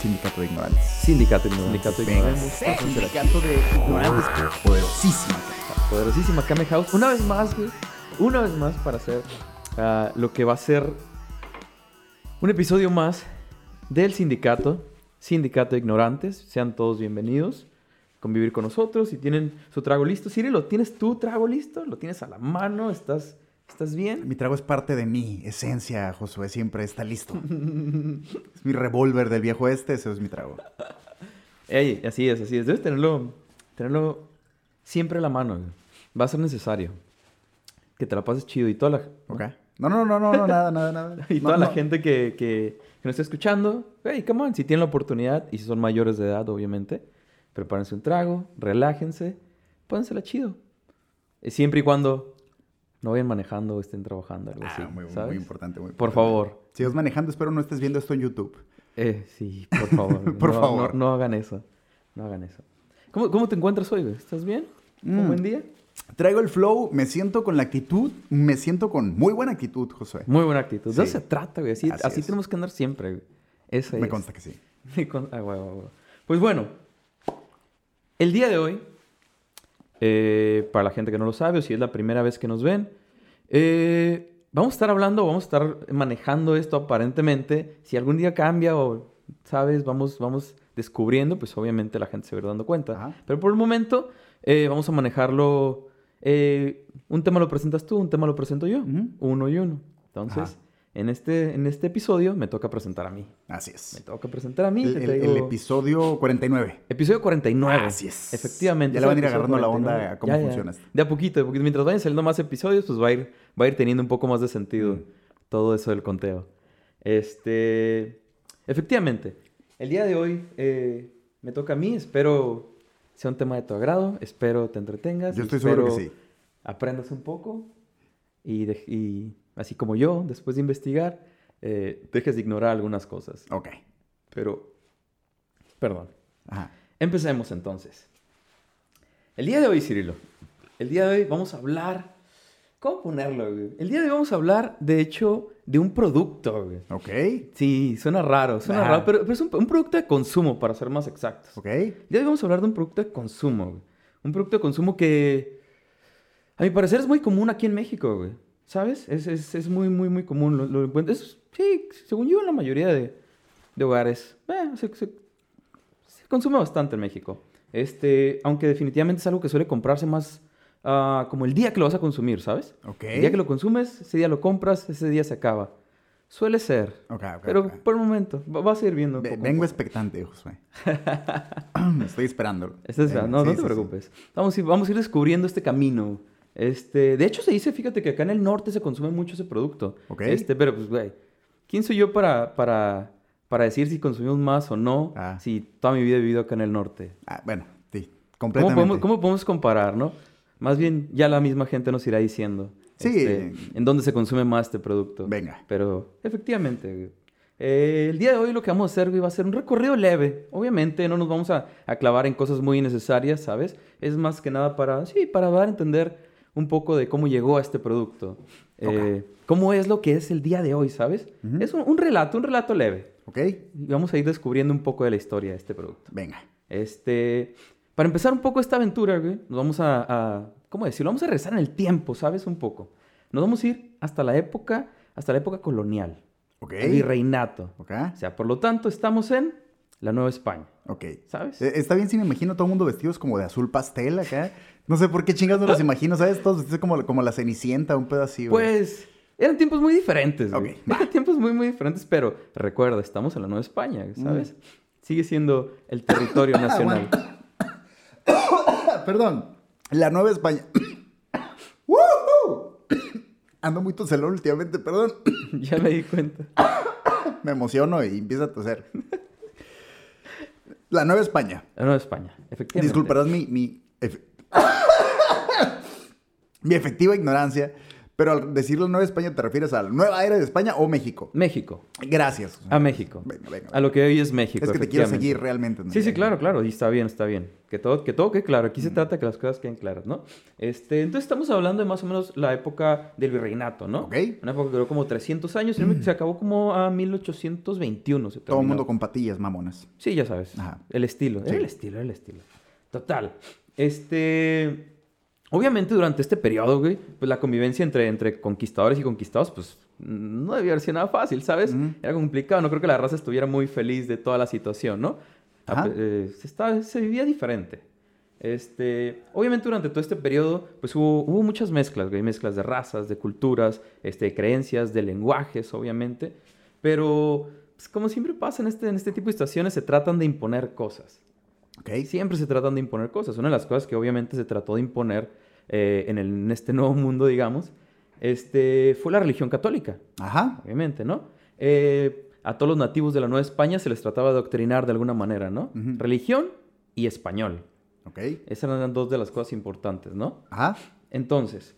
Sindicato de Ignorantes. Sindicato de Ignorantes. Sindicato de Ignorantes. Sindicato de Ignorantes. Poderosísima. Poderosísima Kame House. Una vez más, güey. Una vez más para hacer ah, lo que va a ser un episodio más del sindicato. Sindicato de Ignorantes. Sean todos bienvenidos. Convivir con nosotros. Si tienen su trago listo. Siri, ¿lo tienes tu trago listo? ¿Lo tienes a la mano? ¿Estás, ¿estás bien? Mi trago es parte de mi esencia, Josué. Siempre está listo. es mi revólver del viejo este. Ese es mi trago. Ey, así es, así es. Debes tenerlo, tenerlo siempre a la mano. güey. Va a ser necesario. Que te la pases chido y toda la, ¿Ok? No, no, no, no, no, nada, nada, nada. y No, toda la gente que, que, que nos está escuchando, hey, come on, si tienen la oportunidad y si son mayores de edad, obviamente, prepárense un trago, relájense, pónsela chido. Eh, Siempre y cuando no vayan manejando o estén trabajando, algo así. Ah, muy, muy ¿sabes? importante, muy Por importante. favor. Si vas manejando, espero no estés viendo esto en YouTube. Eh, sí, por favor. Por no, favor. No, no hagan eso. No hagan eso. ¿Cómo, cómo te encuentras hoy, güey? ¿Estás bien? ¿Un Mm. buen día? Traigo el flow, me siento con la actitud, me siento con muy buena actitud, Josué. Muy buena actitud. De eso se trata, güey. Así, Así así tenemos que andar siempre, güey. Eso Me es. consta que sí. Me con- ah. Pues bueno, el día de hoy, eh, para la gente que no lo sabe o si es la primera vez que nos ven, eh, vamos a estar hablando, vamos a estar manejando esto aparentemente. Si algún día cambia o, sabes, vamos, vamos descubriendo, pues obviamente la gente se va dando cuenta. Ajá. Pero por el momento eh, vamos a manejarlo. eh, un tema lo presentas tú, un tema lo presento yo, Ujú. uno y uno. Entonces, Ajá. En este, en este episodio me toca presentar a mí. Así Me es. toca presentar a mí. El, el- el episodio 49. Episodio 49. Así es. Efectivamente. Ya le van a ir agarrando la episodio onda 49. a cómo Ya, funciona. De a poquito, de poquito. Mientras vayan saliendo más episodios, pues va a ir, va a ir teniendo un poco más de sentido Mm. todo eso del conteo. Este. Efectivamente. El día de hoy eh, me toca a mí. Espero sea un tema de tu agrado. Espero te entretengas. Yo estoy seguro que sí. Aprendas un poco. Y, de- y así como yo, después de investigar, eh, dejes de ignorar algunas cosas. Ok. Pero. Perdón. Ajá. Empecemos entonces. El día de hoy, Cirilo, el día de hoy vamos a hablar. ¿Cómo ponerlo, güey? El día de hoy vamos a hablar, de hecho, de un producto, güey. Ok. Sí, suena raro, suena Ajá. raro, pero, pero es un, un producto de consumo, para ser más exactos. Ok. El día de hoy vamos a hablar de un producto de consumo, güey. Un producto de consumo que, a mi parecer, es muy común aquí en México, güey. ¿Sabes? Es, es, es muy, muy, muy común. Lo, lo encuentras, sí, según yo, en la mayoría de, de hogares. Eh, se, se- se consume bastante en México. Este, aunque definitivamente es algo que suele comprarse más ah, como el día que lo vas a consumir, ¿sabes? Ok. El día que lo consumes, ese día lo compras, ese día se acaba. Suele ser. Ok, ok, pero por el momento, va- vas a ir viendo. Poco Vengo poco. expectante, Josué. Estoy esperándolo. Estás esperando. No, Sí, no te sí, sí. preocupes. Vamos, a ir, vamos a ir descubriendo este camino. Este, de hecho, se dice, fíjate que acá en el norte se consume mucho ese producto. Ok. Este, pero pues, güey, ¿quién soy yo para, para, para decir si consumimos más o no? Ah. Si toda mi vida he vivido acá en el norte. Ah, bueno, sí. ¿Cómo Completamente. podemos, cómo podemos comparar, no? Más bien, ya la misma gente nos irá diciendo. Sí. este, en dónde se consume más este producto. Venga. Pero, efectivamente, güey. Eh, el día de hoy lo que vamos a hacer, güey, va a ser un recorrido leve. Obviamente, no nos vamos a, a clavar en cosas muy innecesarias, ¿sabes? Es más que nada para, sí, para dar a entender un poco de cómo llegó a este producto. Eh, cómo es lo que es el día de hoy, ¿sabes? Es un, un relato, un relato leve. Ok. Y vamos a ir descubriendo un poco de la historia de este producto. Venga. Este, para empezar un poco esta aventura, güey, nos vamos a, a- ¿cómo decirlo? Vamos a regresar en el tiempo, ¿sabes? Un poco. Nos vamos a ir hasta la época, hasta la época colonial, Ok. el virreinato. Ok. O sea, por lo tanto, estamos en la Nueva España, Ok. ¿sabes? Eh, Está bien si me imagino todo el mundo vestidos como de azul pastel acá. No sé por qué chingados no los imagino, ¿sabes? Todos vestidos como, como la cenicienta, un güey. Pues, eran tiempos muy diferentes, güey. Ok, va. Eran tiempos muy, muy diferentes, pero recuerda, estamos en la Nueva España, Mm. ¿sabes? Sigue siendo el territorio nacional. Ah, Perdón. La Nueva España. Ando muy toselón últimamente, perdón. ya me di cuenta. Me emociono y empiezo a toser. La Nueva España. La Nueva España, efectivamente. Disculparás mi, mi, mi efectiva ignorancia, Pero al decirlo Nueva España, ¿te refieres a la nueva era de España o México? México. Gracias. A México. Venga, venga. A lo que hoy es México. Es que te quiero seguir realmente. ¿no? Sí, sí, claro, claro. Y está bien, está bien. Que todo, que todo quede claro. Aquí Mm. se trata de que las cosas queden claras, ¿no? Este, entonces estamos hablando de más o menos la época del virreinato, ¿no? Ok. Una época que duró como 300 años y se acabó como a 1821. Se Todo el mundo con patillas, mamonas. Sí, ya sabes. Ajá. El estilo. Sí. Era el estilo, era el estilo. Total. Este. Obviamente, durante este periodo, güey, pues la convivencia entre, entre conquistadores y conquistados, pues no debía haber sido nada fácil, ¿sabes? Era complicado. No creo que la raza estuviera muy feliz de toda la situación, ¿no? Ajá. A- eh, se, estaba- se vivía diferente. Este, obviamente durante todo este periodo, pues hubo, hubo muchas mezclas, güey, mezclas de razas, de culturas, este, de creencias, de lenguajes, obviamente. Pero, pues, como siempre pasa en este, en este tipo de situaciones, se tratan de imponer cosas. ¿Ok? Siempre se tratan de imponer cosas. Una de las cosas que obviamente se trató de imponer eh, en, el- en este nuevo mundo, digamos, este, fue la religión católica, Ajá. obviamente, ¿no? Eh, a todos los nativos de la Nueva España se les trataba de adoctrinar de alguna manera, ¿no? Religión y español. ¿Ok? Esas eran dos de las cosas importantes, ¿no? Ajá. Entonces,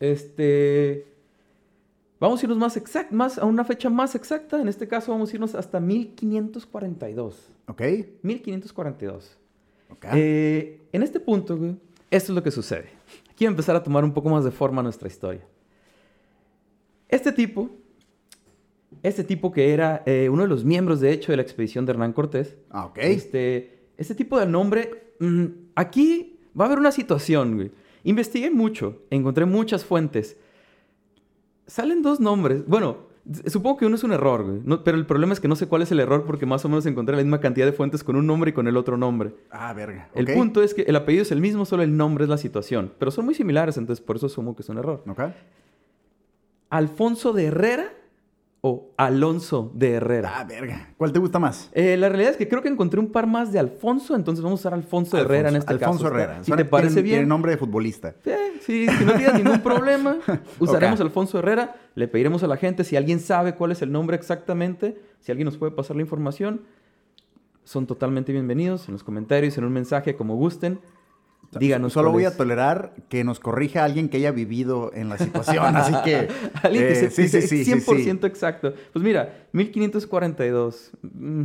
este... Vamos a irnos más, exact, más a una fecha más exacta. En este caso vamos a irnos hasta 1542. ¿Ok? 1542. ¿Ok? Eh, en este punto, güey, esto es lo que sucede. Quiero empezar a tomar un poco más de forma nuestra historia. Este tipo, este tipo que era eh, uno de los miembros, de hecho, de la expedición de Hernán Cortés, Ah, ok. este, este tipo de nombre, mm, aquí va a haber una situación, güey. Investigué mucho, encontré muchas fuentes. Salen dos nombres. Bueno, supongo que uno es un error, güey. No- pero el problema es que no sé cuál es el error porque más o menos encontré la misma cantidad de fuentes con un nombre y con el otro nombre. Ah, verga. El punto es que el apellido es el mismo, solo el nombre es la situación. Pero son muy similares, entonces por eso asumo que es un error. ¿Ok? ¿Alfonso de Herrera o Alonso de Herrera? Ah, verga. ¿Cuál te gusta más? Eh, la realidad es que creo que encontré un par más de Alfonso, entonces vamos a usar Alfonso, Herrera en este Alfonso caso. Herrera. Si Suena- te parece tiene- Tiene bien. nombre de futbolista. Sí, sí, si no tienes ningún problema, usaremos Ok. Alfonso Herrera. Le pediremos a la gente si alguien sabe cuál es el nombre exactamente, si alguien nos puede pasar la información. Son totalmente bienvenidos en los comentarios, en un mensaje, como gusten. Díganos. Solo voy a tolerar que nos corrija alguien que haya vivido en la situación, así que... Alguien que eh, se sí, sí, sí, sí, sí, 100% sí. exacto. Pues mira, 1542. Mm,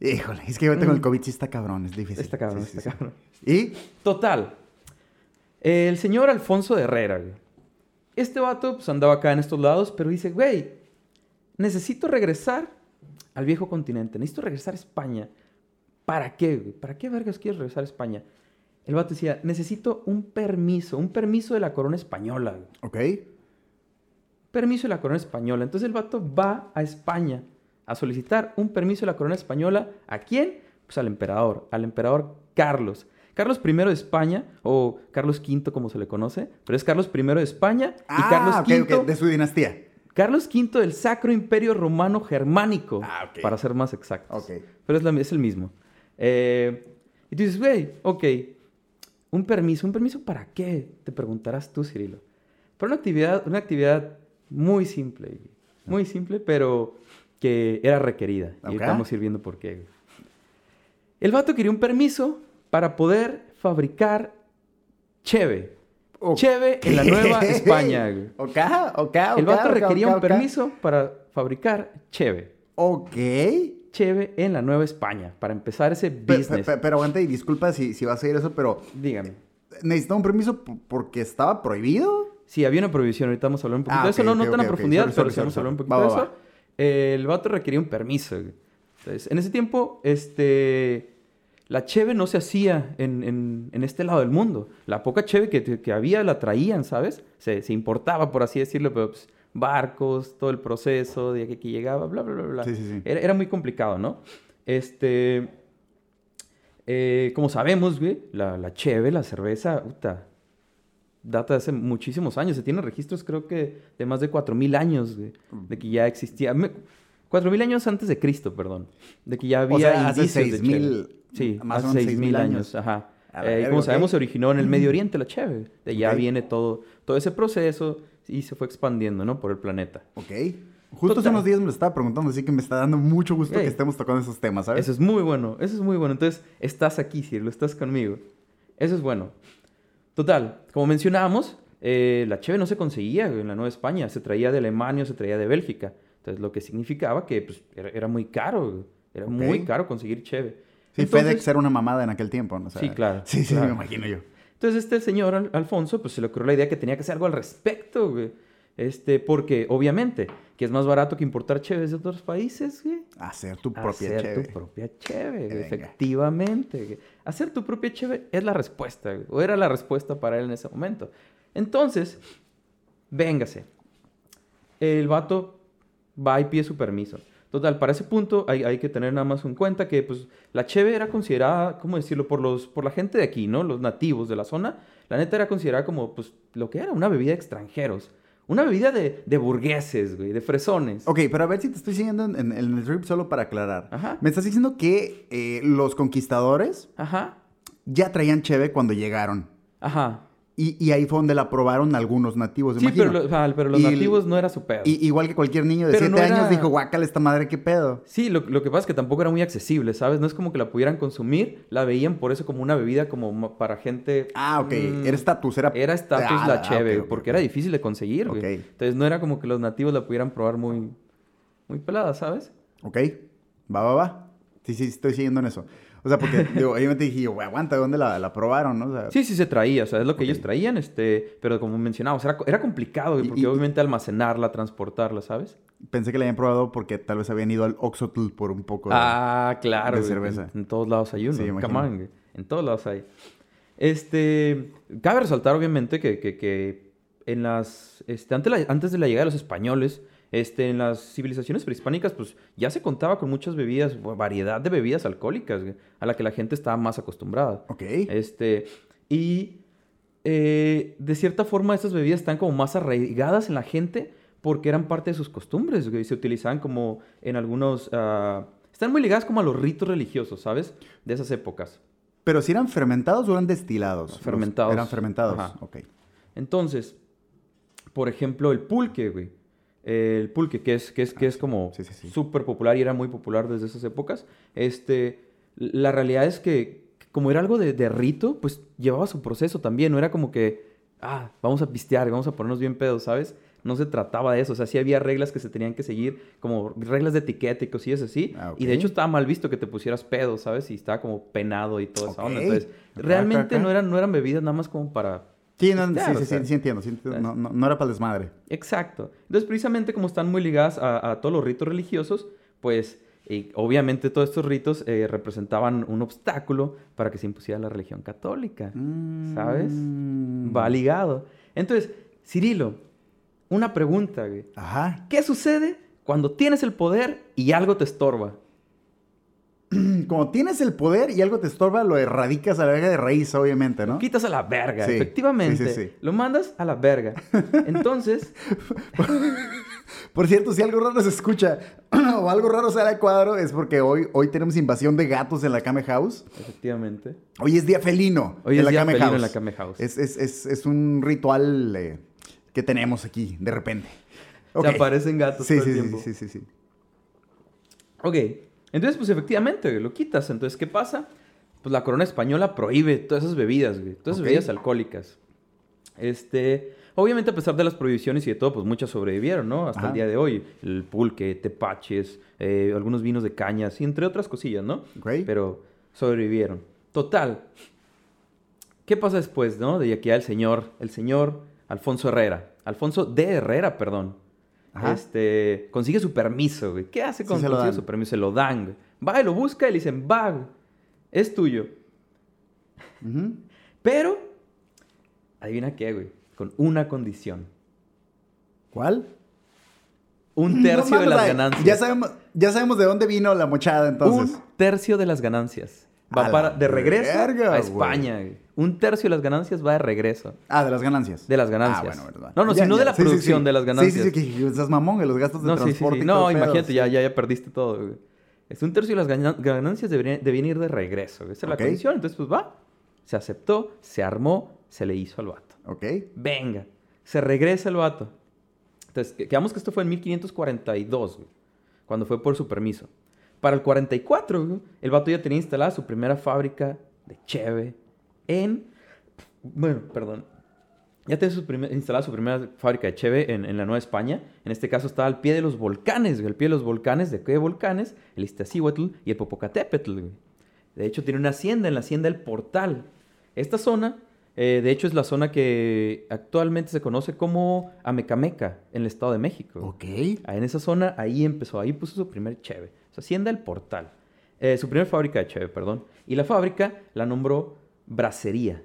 Híjole, es que yo tengo el Mm. COVID, sí está cabrón, es difícil. está cabrón, está cabrón. ¿Y? Total. El señor Alfonso de Herrera, güey. Este vato pues andaba acá en estos lados, pero dice, güey, necesito regresar al viejo continente. Necesito regresar a España. ¿Para qué, güey? ¿Para qué vergas quieres regresar a España? El vato decía, necesito un permiso, un permiso de la corona española, güey. ¿Ok? Permiso de la corona española. Entonces el vato va a España a solicitar un permiso de la corona española. ¿A quién? Pues al emperador, al emperador Carlos. Carlos I de España, o Carlos V como se le conoce, pero es Carlos I de España y Ah, Carlos ok, V, de su dinastía. Carlos V del Sacro Imperio Romano Germánico, Ah, para ser más exactos. Ok. Pero es, la- es el mismo. Eh, y tú dices, güey, ok, un permiso, ¿un permiso para qué? Te preguntarás tú, Cirilo. Para una actividad, una actividad muy simple, güey. muy simple, pero que era requerida. Y Ok. ahorita vamos a ir viendo por qué. El vato quería un permiso para poder fabricar cheve. Cheve en la Nueva España. güey. Ok, ok, ok. El vato requería un permiso para fabricar cheve. Ok. Cheve en la Nueva España, para empezar ese business. pe- pe- pero aguanta y disculpa si, si vas a ir eso, pero Dígame. ¿necesitaba un permiso porque estaba prohibido? Sí, había una prohibición, ahorita vamos a hablar un poquito Ah, de eso, no, no tan ok, a profundidad, Sorry, pero sí vamos a hablar un poquito Va, de va, eso. Eh, el vato requería un permiso. Entonces, en ese tiempo, este, la cheve no se hacía en, en- en este lado del mundo. La poca cheve que, que había la traían, ¿sabes? Se, se importaba, por así decirlo, pero pues, barcos, todo el proceso de que aquí llegaba, bla, bla, bla, bla. Sí, sí, sí. Era, era muy complicado, ¿no? Este, eh, como sabemos, güey, la, la cheve, la cerveza, puta, data de hace muchísimos años. Se tienen registros, creo que, de más de 4.000 años, güey, de que ya existía. me- 4.000 años antes de Cristo, perdón. De que ya había O sea, hace indicios de 6.000, cheve. Sí, más hace menos 6.000 6.000 años. años. Ajá. Eh, como sabemos, se originó en el Medio Oriente la cheve. De allá Ok. viene todo, todo ese proceso y se fue expandiendo, ¿no? Por el planeta. Ok. Justo hace Total. unos días me lo estaba preguntando, así que me está dando mucho gusto que estemos tocando esos temas, ¿sabes? Eso es muy bueno, eso es muy bueno. Entonces, estás aquí, Cirlo, estás conmigo. Eso es bueno. Total, como mencionábamos, eh, la cheve no se conseguía en la Nueva España, se traía de Alemania o se traía de Bélgica. Entonces, lo que significaba que pues, era, era muy caro, era muy caro conseguir cheve. Sí, Entonces- FedEx era una mamada en aquel tiempo, ¿no? O sea, Sí, claro, Sí, sí, claro. me imagino yo. Entonces este señor Al- Alfonso pues se le ocurrió la idea que tenía que hacer algo al respecto, güey. Este, porque obviamente que es más barato que importar cheves de otros países, güey. Hacer tu propia Hacer cheve. tu propia cheve, güey, efectivamente. güey. Hacer tu propia cheve es la respuesta, güey, o era la respuesta para él en ese momento. Entonces, véngase. El vato va y pide su permiso. Total, para ese punto hay, hay que tener nada más en cuenta que pues, la cheve era considerada, ¿cómo decirlo? Por, los, por la gente de aquí, ¿no? Los nativos de la zona. La neta era considerada como pues, lo que era una bebida de extranjeros. Una bebida de, de burgueses, güey, de fresones. Ok, pero a ver si te estoy siguiendo en, en- en el trip solo para aclarar. Ajá. Me estás diciendo que eh, los conquistadores Ajá, ya traían cheve cuando llegaron. ajá. Y, y ahí fue donde la probaron algunos nativos, Sí, imagino. pero, lo- pero los Y nativos no era su pedo. Y, igual que cualquier niño de Pero 7 no era- años dijo, guácala esta madre, qué pedo. Sí, lo, lo que pasa es que tampoco era muy accesible, ¿sabes? No es como que la pudieran consumir, la veían por eso como una bebida como para gente... Ah, ok. mm, Era estatus, era... Era estatus Ah, la ah, cheve, porque era difícil de conseguir, güey. Entonces no era como que los nativos la pudieran probar muy, muy pelada, ¿sabes? Ok, va, va, va. Sí, sí, estoy siguiendo en eso. O sea, porque, digo, obviamente dije yo, güey, aguanta, ¿de dónde la, la probaron, no? O sea, Sí, sí se traía, o sea, es lo que ellos traían, este, pero como mencionamos, era, era complicado, porque y- obviamente almacenarla, transportarla, ¿sabes? pensé que la habían probado porque tal vez habían ido al Oxotl por un poco de... Ah, claro. de cerveza. En, en todos lados hay uno. Sí, En todos lados hay. Este. Cabe resaltar, obviamente, que, que- que en las. Este, antes, la- antes de la llegada de los españoles, este, en las civilizaciones prehispánicas, pues ya se contaba con muchas bebidas, variedad de bebidas alcohólicas, güey, a la que la gente estaba más acostumbrada. Ok. Este. Y. eh, de cierta forma, estas bebidas están como más arraigadas en la gente porque eran parte de sus costumbres, güey. Se utilizaban como en algunos... ah, están muy ligadas como a los ritos religiosos, ¿sabes? De esas épocas. Pero si eran fermentados o eran destilados. Los- Fermentados. Eran fermentados, Ajá. ok. Entonces, por ejemplo, el pulque, güey. El pulque, que es, que es, que es como Sí, sí, sí. súper popular y era muy popular desde esas épocas. Este, la realidad es que, como era algo de, de rito, pues llevaba su proceso también. No era como que, ah, vamos a pistear, vamos a ponernos bien pedos, ¿sabes? No se trataba de eso. O sea, sí había reglas que se tenían que seguir, como reglas de etiqueta y cosillas así. Ah. Y de hecho estaba mal visto que te pusieras pedo, ¿sabes? Y estaba como penado y toda esa onda. Entonces, Acá, realmente acá, acá. no eran, no eran bebidas nada más como para Sí, no, sí, pistear, sí, sea. sí, sí entiendo. sí entiendo. No, no- no era para el desmadre. Exacto. Entonces, precisamente como están muy ligadas a, a todos los ritos religiosos, pues eh, obviamente todos estos ritos eh, representaban un obstáculo para que se impusiera la religión católica. ¿Sabes? Mm. Va ligado. Entonces, Cirilo, una pregunta, güey. Ajá. ¿Qué sucede cuando tienes el poder y algo te estorba? Como tienes el poder y algo te estorba, lo erradicas a la verga de raíz, obviamente, ¿no? Lo quitas a la verga, Sí, efectivamente. sí, sí, sí. Lo mandas a la verga. Entonces, Por cierto, si algo raro se escucha o algo raro sale al cuadro, es porque hoy, hoy tenemos invasión de gatos en la Kame House. efectivamente. Hoy es día felino Hoy en es la día Kame felino House. en la Kame House. Es, es- es- es un ritual eh, que tenemos aquí, de repente. Ok. Se aparecen gatos Sí, todo el sí, sí, tiempo. sí, sí, sí. Ok, entonces pues efectivamente lo quitas. Entonces, ¿qué pasa? Pues la corona española prohíbe todas esas bebidas, güey. Todas esas bebidas alcohólicas. Este, obviamente a pesar de las prohibiciones y de todo, pues muchas sobrevivieron, ¿no? Hasta Ajá. el día de hoy. El pulque, tepaches, eh, algunos vinos de cañas y entre otras cosillas, ¿no? Ok. Pero sobrevivieron. Total. ¿Qué pasa después, no? De aquí al señor, el señor Alfonso Herrera. Alfonso de Herrera, perdón. Ajá. Este, consigue su permiso, güey. ¿Qué hace cuando lo consigue su permiso? Se lo dan, güey. Va y lo busca y le dicen, va, güey. Es tuyo. Pero, adivina qué, güey. Con una condición. ¿Cuál? Un No tercio de las ganancias. Ya sabemos, ya sabemos de dónde vino la mochada entonces. Un tercio de las ganancias. Va para, de regreso verga, a. España, güey. Un tercio de las ganancias va de regreso. Ah, de las ganancias. De las ganancias. Ah, bueno, verdad. No, no, Ya, sino de la Sí, sí, producción sí. de las Sí, ganancias. sí, sí, que estás mamón, que los gastos de No, sí, sí, transporte sí. y No, imagínate, sí. ya, ya, ya perdiste todo, güey. Es un tercio de las gana- ganancias deberían, ir de regreso. Esa es la condición. Entonces, pues va. Se aceptó, se armó, se le hizo al vato. Ok. Venga. Se regresa el vato. Entonces, que- quedamos que esto fue en 1542, güey, cuando fue por su permiso. Para el 44, güey, el vato ya tenía instalada su primera fábrica de cheve en... Bueno, perdón. ya tiene su primer- instalada su primera fábrica de cheve en, en la Nueva España. En este caso está al pie de los volcanes, güey, al pie de los volcanes. ¿De qué volcanes? El Iztaccíhuatl y el Popocatépetl, güey. De hecho, tiene una hacienda, en la hacienda El Portal. Esta zona, eh, de hecho, es la zona que actualmente se conoce como Amecameca, en el Estado de México. Ok. Ah, En esa zona, ahí empezó, ahí puso su primer cheve. Su hacienda El Portal. Eh, su primera fábrica de cheve, perdón. Y la fábrica la nombró Bracería.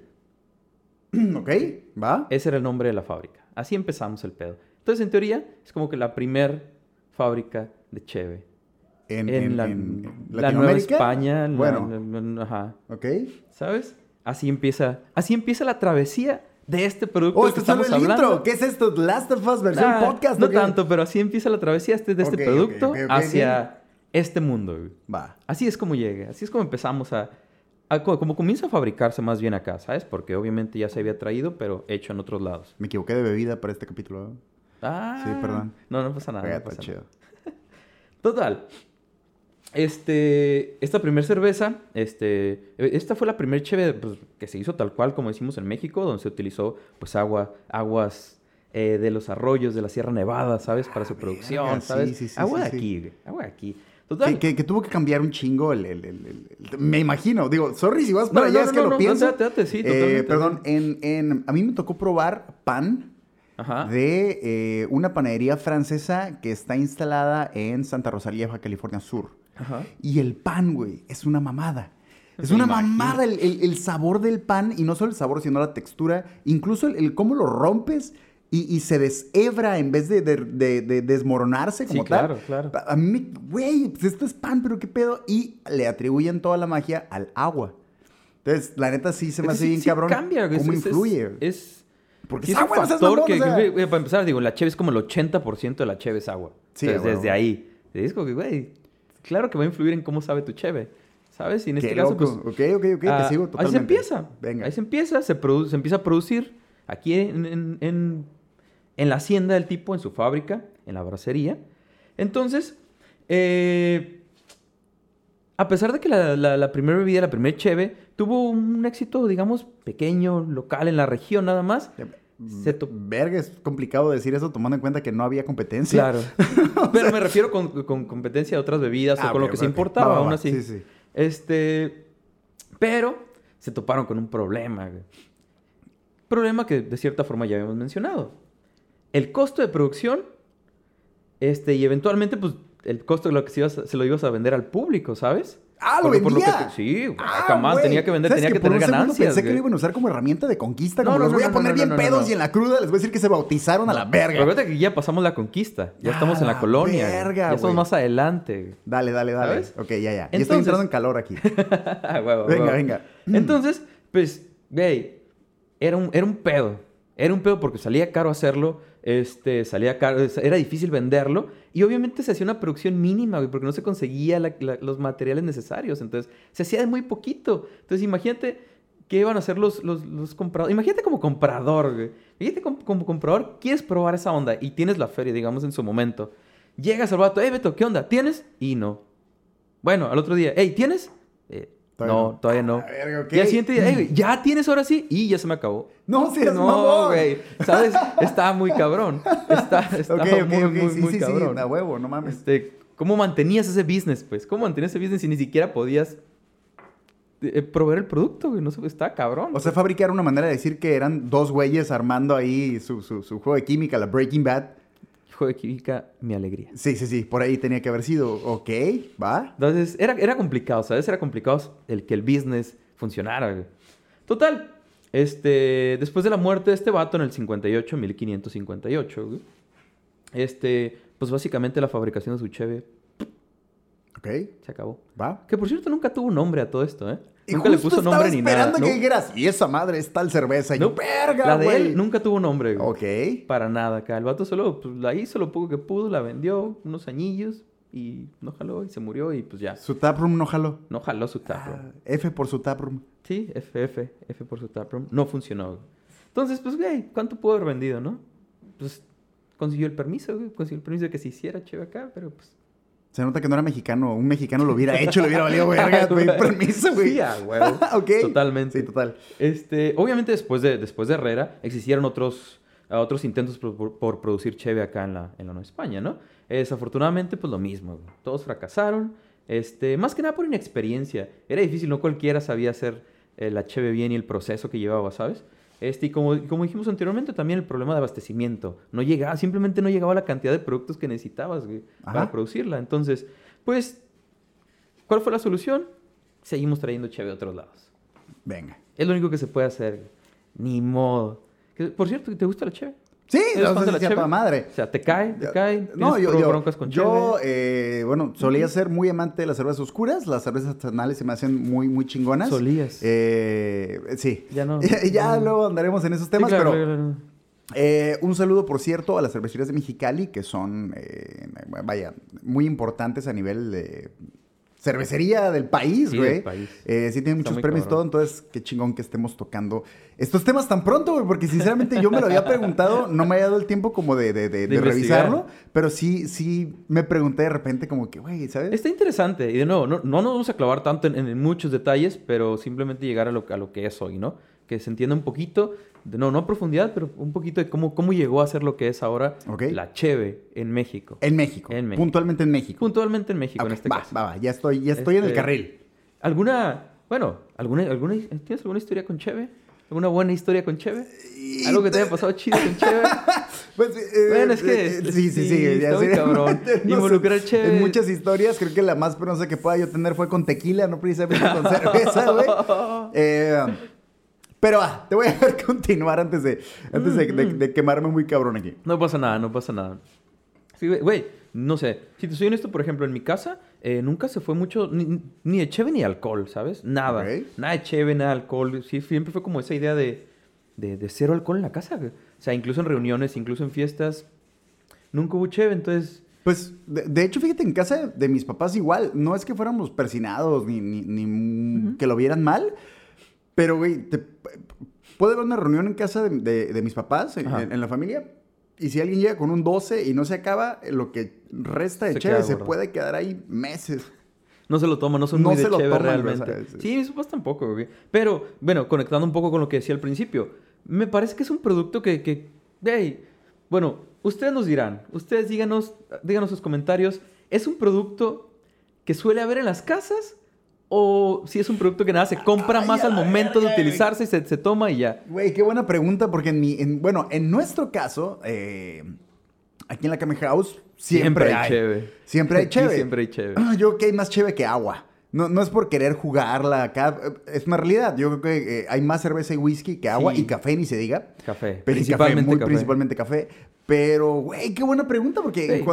ok, va. Ese era el nombre de la fábrica. Así empezamos el pedo. Entonces, en teoría, es como que la primer fábrica de cheve. En, En, en- la, en la Nueva. España. Bueno, la- la- ajá. ok. ¿Sabes? Así empieza, así empieza la travesía de este producto Oh, que estamos el hablando. intro. ¿Qué es esto? Last of Us versión Nah, podcast. no tanto, pero así empieza la travesía este- de este producto hacia este mundo. güey. Va. Así es como llega, así es como empezamos a, a- co- como comienza a fabricarse más bien acá, ¿sabes? Porque obviamente ya se había traído, pero hecho en otros lados. Me equivoqué de bebida para este capítulo. ¿eh? Ah, Sí, perdón. No, no pasa nada. Oiga, no está pasa chido. nada. Total. Este, esta primera cerveza, este, esta fue la primera cheve pues, que se hizo tal cual como decimos en México, donde se utilizó pues agua, aguas eh, de los arroyos de la Sierra Nevada, ¿sabes? Para su producción, verga, sí, ¿sabes? sí, sí, agua de aquí, güey, agua de aquí. Total. Que, que- que tuvo que cambiar un chingo el, el- el- el- el- Me imagino. Digo, sorry si vas para no, allá, no, es que lo pienso. date, date, sí, Eh, perdón, en, en- a mí me tocó probar pan Ajá. de eh, una panadería francesa que está instalada en Santa Rosalía, California Sur. Ajá. Y el pan, güey, es una mamada. Es Me una imagino. mamada el, sabor del pan, y no solo el sabor, sino la textura, incluso el cómo lo rompes y, y se deshebra en vez de, de- de- de desmoronarse como Sí, tal. claro, claro. A mí, güey, pues esto es pan, pero qué pedo. Y le atribuyen toda la magia al agua. Entonces, la neta sí se me Es que hace sí- bien sí cabrón. cambia. ¿Cómo Es- es- influye? Es, Porque es es un agua, no factor mamón, que, o sea. güey, para empezar, digo, la cheve es como el 80% de la cheve es agua. Sí, Entonces, güey, desde ahí. Es como que, güey, claro que va a influir en cómo sabe tu cheve. ¿Sabes? Y en este Qué caso, loco. pues... ok, ok, ok, ah, te sigo Ahí totalmente. se empieza. Venga. Ahí se empieza, se, produ- se empieza a producir aquí en, en- en- en la hacienda del tipo, en su fábrica, en la bracería. Entonces, eh, a pesar de que la, la- la primera bebida, la primera cheve, tuvo un éxito, digamos, pequeño, local en la región nada más. Se Verga, es complicado decir eso tomando en cuenta que no había competencia. Claro. Pero me refiero con, con competencia de otras bebidas Ah, o con ok, lo que se importaba, Va, va, aún así. Sí, sí. Este. Pero se toparon con un problema. Problema que de cierta forma ya habíamos mencionado. El costo de producción. Este, y eventualmente, pues, el costo de lo que se, ibas a- se lo ibas a vender al público, ¿sabes? Ah, ¿lo Porque por vendía? te- sí, Ah, jamás güey. tenía que vender, ¿Sabes tenía que, por tener un ganancias. Pensé que lo iban a usar como herramienta de conquista. No, Como no, los no, voy a poner bien pedos y en la cruda les voy a decir que se bautizaron a la verga. Recuerda que ya pasamos la conquista. Ya estamos en Ah, la colonia. verga, ya estamos más adelante. Dale, dale, dale. ¿Sabes? Ok, ya, ya. ya estoy Entonces- entrando en calor aquí. Ah, huevo, Venga, venga. Entonces, pues, güey, era un, era un pedo. Era un pedo porque salía caro hacerlo, este, salía caro, era difícil venderlo y obviamente se hacía una producción mínima, porque no se conseguía los materiales necesarios. Entonces, se hacía de muy poquito. Entonces, imagínate qué iban a hacer los, los, los compradores. Imagínate como comprador, güey. Imagínate como, como comprador, quieres probar esa onda y tienes la feria, digamos, en su momento. Llegas al vato, hey, Beto, ¿qué onda? ¿Tienes? Y no. Bueno, al otro día, hey, ¿tienes? Eh, Todavía no, no. todavía no. Ah, verga, ok. Y al siguiente día, "Ey, güey, ya tienes ahora sí. Y ya se me acabó. No seas no, güey. ¿Sabes? Está muy cabrón. Está, está muy, muy, sí, muy sí, cabrón. sí. A huevo, no mames. Este, ¿Cómo mantenías ese business, pues? ¿Cómo mantenías ese business si ni siquiera podías eh, proveer el producto, güey? No sé, está cabrón. O sea, fabricar una manera de decir que eran dos güeyes armando ahí su, su, su juego de química, la Breaking Bad. Química, mi alegría. Sí, sí, sí. Por ahí tenía que haber sido. Ok, va. Entonces, era, era complicado, ¿sabes? Era complicado el que el business funcionara. Total, este, después de la muerte de este vato en el 58, 1558, güey, este, pues básicamente la fabricación de su cheve Ok, se acabó. va. Que por cierto nunca tuvo nombre a todo esto, ¿eh? Y nunca le puso nombre ni nada. esperando que ¿no? dijeras, y esa madre es tal cerveza. Y No, yo, verga, La de güey. él nunca tuvo nombre, güey. Ok. Para nada acá. El vato solo pues, la hizo lo poco que pudo, la vendió unos añillos y no jaló y se murió y pues ya. Su taproom no jaló. No jaló su taproom. Ah, F por su taproom. Sí, F, F, F por su taproom. No funcionó. güey. Entonces, pues, güey, ¿cuánto pudo haber vendido, no? Pues consiguió el permiso, güey. Consiguió el permiso de que se hiciera chévere acá, pero pues Se nota que no era mexicano. Un mexicano lo hubiera hecho, le hubiera valido verga, güey. Permiso, güey. Sí, huevo. ok. Totalmente. Sí, total. Este, obviamente después de, después de Herrera existieron otros, otros intentos por, por- por producir cheve acá en la, en la Nueva España, ¿no? Eh, desafortunadamente, pues lo mismo. güey. Todos fracasaron. Este, más que nada por inexperiencia. Era difícil, no cualquiera sabía hacer eh, la cheve bien y el proceso que llevaba, ¿sabes? Este, y como, como dijimos anteriormente, también el problema de abastecimiento. No llegaba, simplemente no llegaba la cantidad de productos que necesitabas güey, para producirla. Entonces, pues, ¿cuál fue la solución? Seguimos trayendo cheve de otros lados. Venga. Es lo único que se puede hacer. güey. Ni modo. Que, por cierto, ¿te gusta la cheve? Sí, ¿Eres no sé si madre. O sea, ¿te cae? ¿Te cae? No, ¿Tienes yo, yo, broncas con yo eh, bueno, solía ser muy amante de las cervezas oscuras. Las cervezas artesanales se me hacen muy, muy chingonas. Solías. Eh, sí. Ya no. ya no. luego andaremos en esos temas, Sí, claro, pero claro, claro. eh, un saludo, por cierto, a las cervecerías de Mexicali, que son, eh, vaya, muy importantes a nivel de cervecería del país, Sí, güey. país. Eh, sí tienen Está muchos premios y todo, entonces qué chingón que estemos tocando estos temas tan pronto, güey, porque sinceramente yo me lo había preguntado, no me había dado el tiempo como de, de- revisarlo, pero sí, sí me pregunté de repente como que, güey, ¿sabes? Está interesante. Y de nuevo, no, no nos vamos a clavar tanto en, en muchos detalles, pero simplemente llegar a lo, a lo que es hoy, ¿no? Que se entienda un poquito, de, no, no a profundidad, pero un poquito de cómo, cómo llegó a ser lo que es ahora la cheve en México. En México, En México. puntualmente en México. Puntualmente en México, en Ok, este va, caso. va, va, ya estoy, ya estoy en el Este, carril. ¿Alguna, bueno, alguna, alguna, ¿tienes alguna historia con Cheve? ¿Alguna buena historia con Cheve? ¿Algo que te haya pasado chido con Cheve? Pues, eh, Bueno, es que eh, sí, sí, sí, sí, ya sé. cabrón. No Involucrar sé, chévere. En muchas historias, creo que la más penosa que pueda yo tener fue con tequila, no precisamente con cerveza, güey. Eh, pero ah, te voy a dejar continuar antes de, antes de, de- de quemarme muy cabrón aquí. No pasa nada, no pasa nada. Sí, güey, no sé. Si te soy honesto, por ejemplo, en mi casa eh, nunca se fue mucho ni, ni de cheve ni alcohol, ¿sabes? Nada. Ok. Nada de cheve, nada de alcohol. Sí, siempre fue como esa idea de, de, de cero alcohol en la casa. güey. O sea, incluso en reuniones, incluso en fiestas, nunca hubo cheve, entonces... Pues, de, de hecho, fíjate, en casa de mis papás igual, no es que fuéramos persinados ni, ni, ni, mm, que lo vieran mal, pero, güey, te- puede haber una reunión en casa de, de- de mis papás, en, la familia, y si alguien llega con un 12 y no se acaba, lo que resta de Se chévere se puede quedar ahí meses. No se lo toman, no son No muy de lo toman, güey, realmente. ¿sabes? Sí, mis papás tampoco, güey. Pero, bueno, conectando un poco con lo que decía al principio, me parece que es un producto que, que hey, bueno, ustedes nos dirán, ustedes díganos, díganos sus comentarios, ¿es un producto que suele haber en las casas? ¿O si es un producto que nada se compra Ay, más al momento de verga, utilizarse y se, se toma y ya? Güey, qué buena pregunta, porque en mi, en- bueno, en nuestro caso, eh, aquí en la Kame House, siempre, Siempre hay hay. cheve. Siempre hay cheve. siempre hay cheve. Yo creo que hay más cheve que agua. No, no es por querer jugarla acá, eh, es una realidad. Yo creo que eh, hay más cerveza y whisky que agua Sí. y café, ni se diga. Café. Pero principalmente café, muy café. principalmente café. Pero, güey, qué buena pregunta, porque Sí.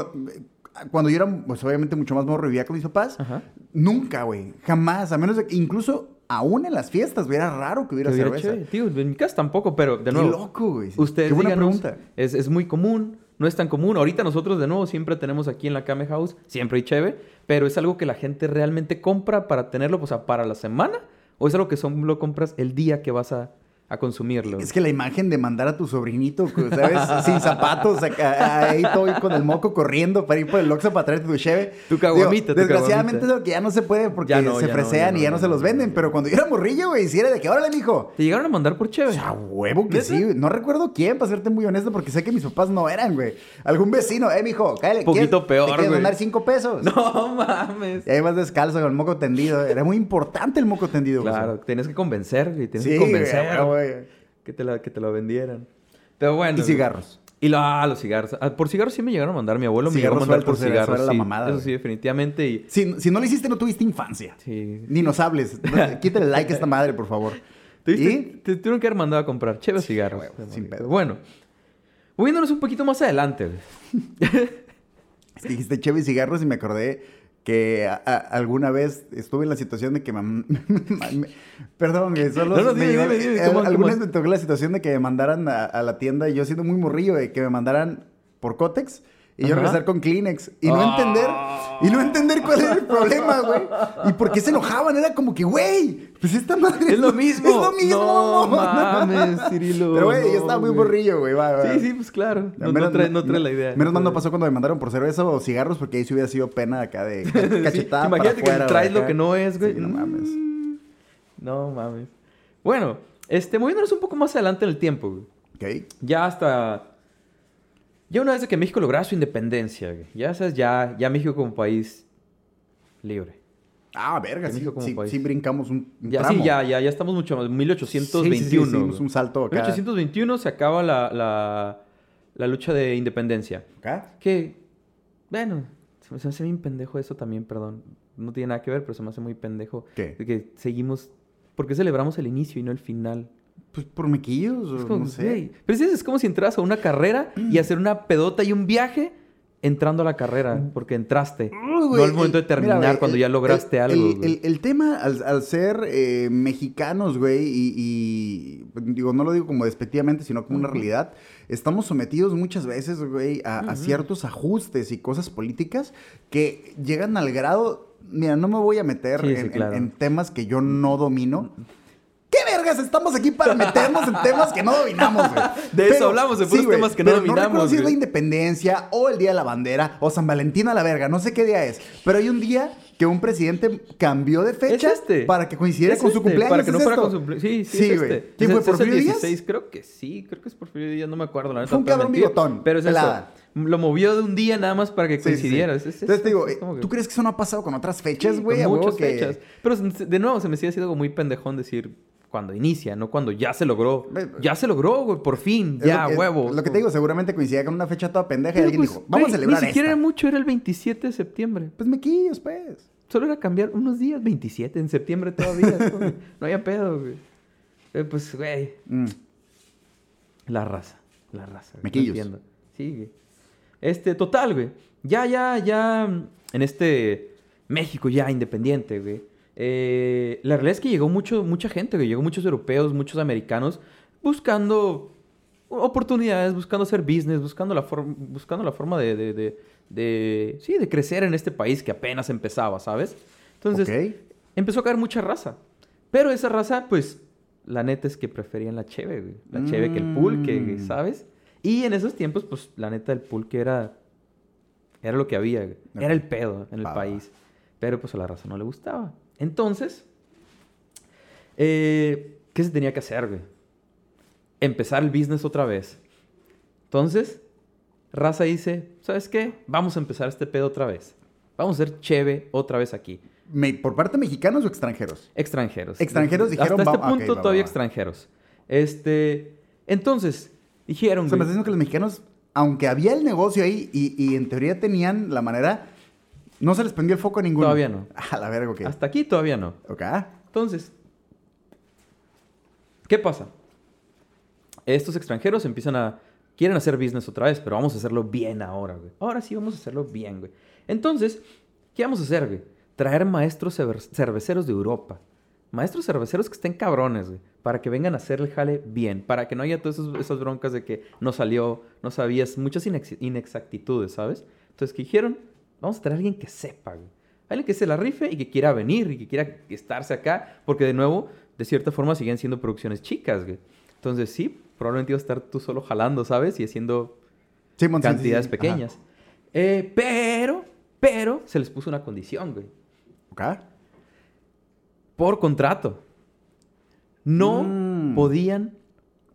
Cua- cuando yo era, pues obviamente mucho más morro, vivía con mis papás, Ajá. nunca, güey, jamás, a menos de que incluso aún en las fiestas, güey, era raro que hubiera hubiera cerveza. cheve. Tío, en mi casa tampoco, pero de Qué nuevo. loco, güey. Ustedes Qué buena díganos, pregunta. Es, es muy común, no es tan común. Ahorita nosotros de nuevo siempre tenemos aquí en la Kame House, siempre hay cheve, pero es algo que la gente realmente compra para tenerlo, o sea, para la semana, o es algo que son, lo compras el día que vas a, a consumirlo. Es que la imagen de mandar a tu sobrinito, ¿sabes? Sin zapatos, acá, ahí todo con el moco corriendo para ir por el Oxxo para traerte tu cheve. Tu caguamita, Desgraciadamente es lo que ya no se puede porque Ya no, se ya no, fresean y ya no, se los venden. Pero cuando yo era morrillo, güey, si era de que, órale, mijo. ¿Te llegaron a mandar por cheve? A huevo que sí, güey. No recuerdo quién, para serte muy honesto, porque sé que mis papás no eran, güey. Algún vecino, eh, mijo, cállate. Poquito peor, ¿Te quieres güey. donar cinco pesos? No mames. Y ahí vas descalzo con el moco tendido. Era muy importante el moco tendido, güey. Claro, tenías que convencer, güey. Tenías Sí, que convencer güey, güey. que, te la, que te lo vendieran. Pero bueno. Y cigarros. Y lo- ah, los cigarros. Ah, por cigarros sí me llegaron a mandar. Mi abuelo me llegó a Cigarros mandar por era- eso cigarros. era la sí. mamada, Eso sí, definitivamente. Y Si, si no lo hiciste, no tuviste infancia. sí. Ni nos hables. Quítale like a esta madre, por favor. ¿Te, ¿Y? te tuvieron que haber mandado a comprar chévere cigarros. huevo, sin pedo. Bueno, moviéndonos un poquito más adelante. Dijiste Chevy cigarros y me acordé que a- a- alguna vez estuve en la situación de que mam- me- Perdón, solo No, no, me dime, dime, dime, eh, ¿cómo- alguna cómo? vez me tocó la situación de que me mandaran a, a la tienda y yo siendo muy morrillo, de que me mandaran por Cotex Y yo Ajá. regresar con Kleenex. Y no Ah. entender. Y no entender cuál era el problema, güey. Y por qué se enojaban. Era como que, güey, pues esta madre. Es lo mismo. Es lo mismo. No mames, Cirilo. Pero, güey, no, yo estaba muy borrillo, güey. Sí, sí, pues claro. No, no Menos- trae, no trae la idea. Menos mal no pasó cuando me mandaron por cerveza o cigarros, porque ahí sí hubiera sido pena acá de Sí, cachetada. imagínate para que afuera, traes lo que no es, güey. Sí, no mames. Mm, No mames. Bueno, este, moviéndonos un poco más adelante en el tiempo, güey. Ok. Ya hasta. Ya una vez de que México lograra su independencia. Ya sabes, ya, ya México como país libre. Ah, verga, sí, brincamos un, un Ya, tramo. sí, ya, ya, ya estamos mucho más. Sí, sí, 1821. sí, hicimos un salto acá. 1821 se acaba la, la, la lucha de independencia. ¿Acá? Que, bueno, se me, se me hace bien pendejo eso también, perdón. No tiene nada que ver, pero se me hace muy pendejo. ¿Qué? De que seguimos... ¿Por qué celebramos el inicio y no el final? Pues por mequillos, Es o como, no sé. Pero sí, es como si entras a una carrera y hacer una pedota y un viaje entrando a la carrera, porque entraste. Uy, no güey, al momento de terminar, mira, cuando el- ya lograste el- algo. El, el- tema, al, al ser eh, mexicanos, güey, y, y, digo, no lo digo como despectivamente, sino como una realidad, estamos sometidos muchas veces, güey, a, ciertos ajustes y cosas políticas que llegan al grado, mira, no me voy a meter Sí, sí, en, en- claro. en temas que yo no domino. ¿Qué vergas? Estamos aquí para meternos en temas que no dominamos, güey. De eso hablamos, de puros temas que no pero dominamos, No recuerdo si es la independencia o el Día de la Bandera o San Valentín a la verga, no sé qué día es. Pero hay un día que un presidente cambió de fecha Es este. para que coincidiera Es con su este, cumpleaños. Para que no ¿es fuera esto? con su cumpleaños. Sí, sí, Sí, es güey. este. ¿Quién Es- fue, es el Porfirio Díaz? 16, creo que sí, creo que es Porfirio Díaz, no me acuerdo, la. Fue un cabrón bigotón, Pero es pelada. eso. Lo movió de un día nada más para que Sí, sí, sí. coincidiera. Es- es- Entonces te digo, que- ¿tú crees que eso no ha pasado con otras fechas, Sí, güey? huevo muchas que- fechas. Pero de nuevo se me sigue haciendo muy pendejón decir cuando inicia, no cuando ya se logró. Ya se logró, güey, por fin, ya, lo que- huevo. Lo que te digo, seguramente coincidía con una fecha toda pendeja y Pero, alguien pues, dijo, vamos a celebrar Ni siquiera esta. era mucho, era el 27 de septiembre. Pues mequillos, pues. Solo era cambiar unos días, 27, en septiembre todavía. no había pedo, güey. Eh, pues, güey, Mm. la raza, la raza. güey, no Mequillos. entiendo. Sí, güey. Este, total, güey. Ya, ya, ya, en este México ya independiente, güey. Eh, la realidad es que llegó mucho, mucha gente, güey. Llegó muchos europeos, muchos americanos buscando oportunidades, buscando hacer business, buscando la, forma buscando la forma de, de, de- de- sí, de crecer en este país que apenas empezaba, ¿sabes? Entonces, empezó a caer mucha raza. Pero esa raza, pues, la neta es que preferían la cheve, güey. La cheve que el pulque, Mm. ¿sabes? Y en esos tiempos, pues, la neta, el pulque era... Era lo que había, güey. Era el pedo en el país. Pero, pues, a la raza no le gustaba. Entonces, eh, ¿qué se tenía que hacer, güey? Empezar el business otra vez. Entonces, raza dice, ¿sabes qué? Vamos a empezar este pedo otra vez. Vamos a hacer cheve otra vez aquí. Me- ¿Por parte mexicanos o extranjeros? Extranjeros. Extranjeros dijeron, Hasta este "Va- ok, punto va, va, todavía va". extranjeros. Este, entonces, dijeron, O sea, me estás diciendo que los mexicanos, aunque había el negocio ahí y, y en teoría tenían la manera, no se les prendió el foco a ninguno. Todavía no. A la verga, ok. hasta aquí todavía no. Ok. Entonces, ¿qué pasa? Estos extranjeros empiezan a... Quieren hacer business otra vez, pero vamos a hacerlo bien ahora, güey. Ahora sí vamos a hacerlo bien, güey. Entonces, ¿qué vamos a hacer, güey? Traer maestros cerve- cerveceros de Europa. Maestros cerveceros que estén cabrones, güey. Para que vengan a hacer el jale bien. Para que no haya todas esas, esas broncas de que no salió, no sabías. Muchas inex- inexactitudes, ¿sabes? Entonces, ¿qué dijeron? Vamos a traer a alguien que sepa, güey. Alguien que se la rife y que quiera venir y que quiera estarse acá. Porque, de nuevo, de cierta forma siguen siendo producciones chicas, güey. Entonces, sí, probablemente ibas a estar tú solo jalando, ¿sabes? Y haciendo sí, sí. cantidades pequeñas. Eh, pero, pero, se les puso una condición, güey. Ok. Por contrato. No Mm. podían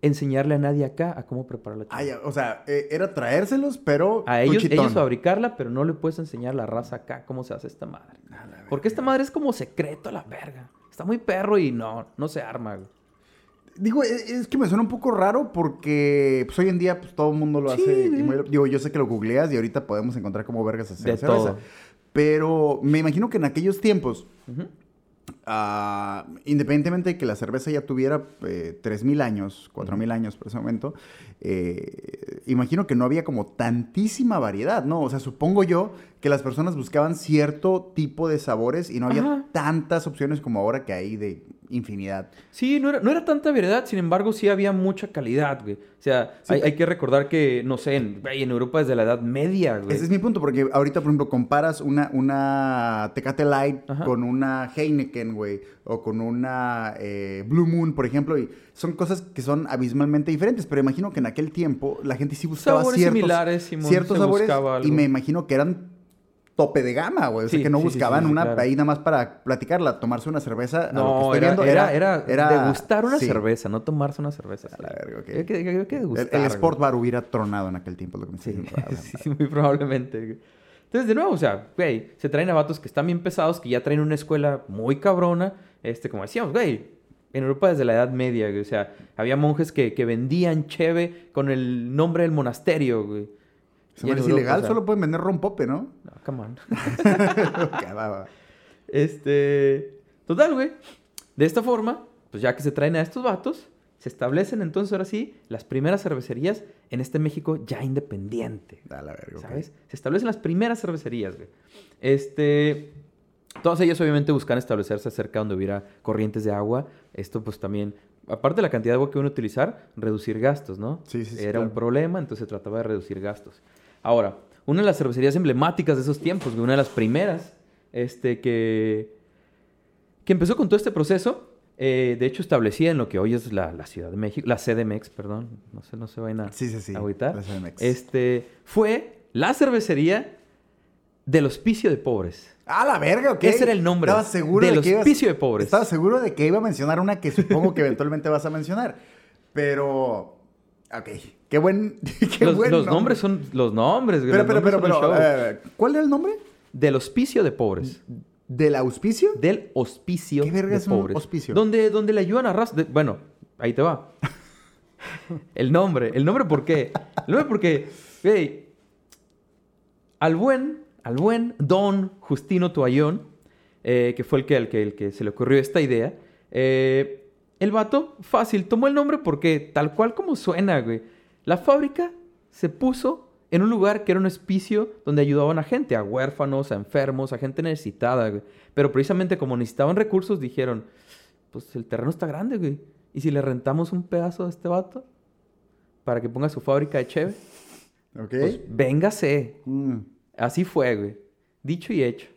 enseñarle a nadie acá a cómo preparar la chela. o sea, eh, era traérselos, pero. A ellos, ellos fabricarla, pero no le puedes enseñar a la raza acá cómo se hace esta madre. Porque esta madre es como secreto a la verga. Está muy perro y no, no se arma, güey. Digo, es, es que me suena un poco raro porque pues, hoy en día pues, todo el mundo lo Sí, hace. y muy- digo, yo sé que lo googleas y ahorita podemos encontrar cómo vergas hacer De cerveza. todo. Pero me imagino que en aquellos tiempos. Ah, independientemente de que la cerveza ya tuviera eh, 3.000 años, 4.000 años por ese momento, eh, imagino que no había como tantísima variedad, ¿no? O sea, supongo yo que las personas buscaban cierto tipo de sabores y no había Ajá. tantas opciones como ahora que hay de infinidad. Sí, no era, no era tanta variedad, sin embargo, sí había mucha calidad, güey. O sea, Sí. hay, hay que recordar que, no sé, en, en Europa desde la Edad Media, güey. Ese es mi punto, porque ahorita, por ejemplo, comparas una, una Tecate Light Ajá. con una Heineken, güey, o con una eh, Blue Moon, por ejemplo, y son cosas que son abismalmente diferentes, pero imagino que en aquel tiempo la gente sí buscaba Sabores ciertos, similares, Simón, ciertos sabores, buscaba algo. y me imagino que eran tope de gama, güey, o sea, Sí, que no sí, buscaban sí, una claro. ahí nada más para platicarla, tomarse una cerveza, a lo que No, estoy era, viendo, era, era, era- degustar una cerveza, no tomarse una cerveza. A la verga, que, había que El, degustar, el. Sport Bar hubiera tronado en aquel tiempo, lo que me Sí, sí, muy probablemente. Entonces, de nuevo, o sea, güey, se traen a vatos que están bien pesados, que ya traen una escuela muy cabrona. Este, como decíamos, güey, en Europa desde la Edad Media, güey. O sea, había monjes que, que vendían cheve con el nombre del monasterio, güey. Hace Europa, ilegal, solo pueden vender rompope, ¿no? No, come on. Ok, va, va. Este. Total, güey. De esta forma, pues ya que se traen a estos vatos, se establecen entonces ahora sí las primeras cervecerías en este México ya independiente. Da la verga. ¿Sabes? Se establecen las primeras cervecerías, güey. Este. Todas ellas obviamente buscan establecerse cerca donde hubiera corrientes de agua. Esto pues también, aparte de la cantidad de agua que van a utilizar, reducir gastos, ¿no? Sí, sí, sí, Era un problema, entonces se trataba de reducir gastos. Ahora, una de las cervecerías emblemáticas de esos tiempos, una de las primeras, este, que, que empezó con todo este proceso, eh, de hecho establecida en lo que hoy es la, la Ciudad de México, la CDMX, perdón, no se, no se vayan a Sí, sí, sí. agüitar. la CDMX. Este, fue la cervecería del hospicio de pobres. Ah, la verga, ok. Ese era el nombre. Estaba seguro Del de que ibas- hospicio de pobres. Estaba seguro de que iba a mencionar una que supongo que eventualmente vas a mencionar. Pero. Ok. Qué buen. Qué los buen los nombre. nombres son los nombres. Pero, los pero, pero, pero. show. eh, ¿Cuál era el nombre? del hospicio de pobres. ¿Del auspicio? Del hospicio ¿Qué verga de es un pobres. hospicio? Donde, donde le ayudan a ras... de- bueno, ahí te va. el nombre. ¿El nombre por qué? El nombre porque, güey, al buen, al buen Don Justino Toallón, eh, que fue el que, el, que, el que se le ocurrió esta idea, eh, el vato, fácil, tomó el nombre porque tal cual como suena, güey. La fábrica se puso en un lugar que era un hospicio donde ayudaban a gente, a huérfanos, a enfermos, a gente necesitada, güey. Pero precisamente como necesitaban recursos, dijeron, pues el terreno está grande, güey. ¿Y si le rentamos un pedazo a este vato para que ponga su fábrica de cheve? Ok. Pues véngase. Mm. Así fue, güey. Dicho y hecho.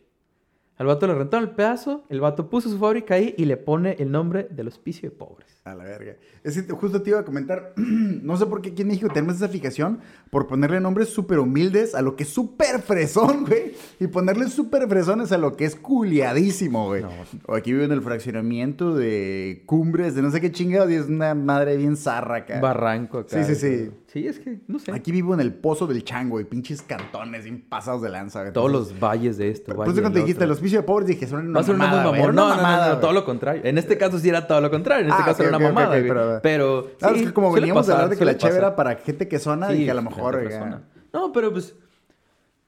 Al vato le rentaron el pedazo, el vato puso su fábrica ahí y le pone el nombre del hospicio de pobres. A la verga. Es que justo te iba a comentar, no sé por qué aquí en México tenemos esa fijación por ponerle nombres súper humildes a lo que es súper fresón, güey. Y ponerle súper fresones a lo que es culiadísimo, güey. No. Aquí vivo en el fraccionamiento de cumbres, de no sé qué chingados, y es una madre bien zarra acá. Barranco acá. Sí, sí, sí. Sí, es que, no sé. Aquí vivo en el pozo del chango y pinches cantones bien pasados de lanza. güey. Todos los valles de esto. Pues valle cuando dijiste el otro. hospicio de pobres, dije, son una a mamada, No, una no, no, mamada, no, todo lo contrario. En este caso sí era todo lo contrario. En este Ah, caso ok, era una mamada, pero- Pero, Ah, es sí, que como veníamos pasar, hablar de que la pasar. era para gente que suena, Sí, dije a lo mejor. persona. No, pero pues.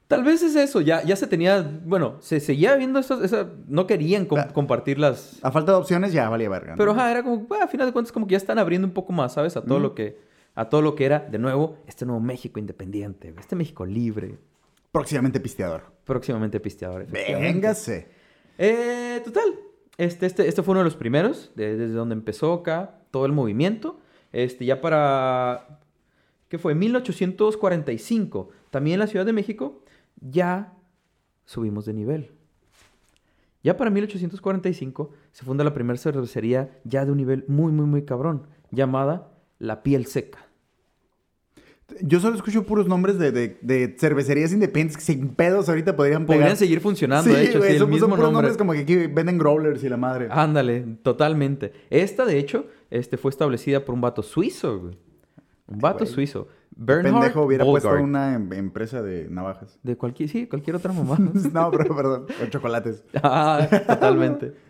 Tal vez es eso. Ya, ya se tenía. Bueno, se seguía viendo esas. esa- no querían com- Ah. compartir las. A falta de opciones ya valía verga. ¿no? Pero ajá, era como. bueno, a final de cuentas, como que ya están abriendo un poco más, ¿sabes? A todo lo que. A todo lo que era, de nuevo, este nuevo México independiente. Este México libre. Próximamente pisteador. Próximamente pisteador. Véngase. Eh, total. Este, este, este fue uno de los primeros, de- desde donde empezó acá todo el movimiento. Este, ya para. ¿Qué fue? 1845. También en la Ciudad de México ya subimos de nivel. Ya para 1845 se funda la primera cervecería ya de un nivel muy, muy, muy cabrón, llamada La Piel Seca. Yo solo escucho puros nombres de, de- de cervecerías independientes que sin pedos ahorita podrían pegar. Podrían seguir funcionando, sí, de hecho, güey, sí, el son, son puros nombre. nombres como que aquí venden growlers y la madre. Ándale, totalmente. Esta, de hecho, este, fue establecida por un vato suizo, güey. Un vato güey. suizo. Bernhard pendejo hubiera puesto una em- empresa de navajas. De cualquier, sí, cualquier otra mamá. no, pero perdón, con chocolates. ah, totalmente.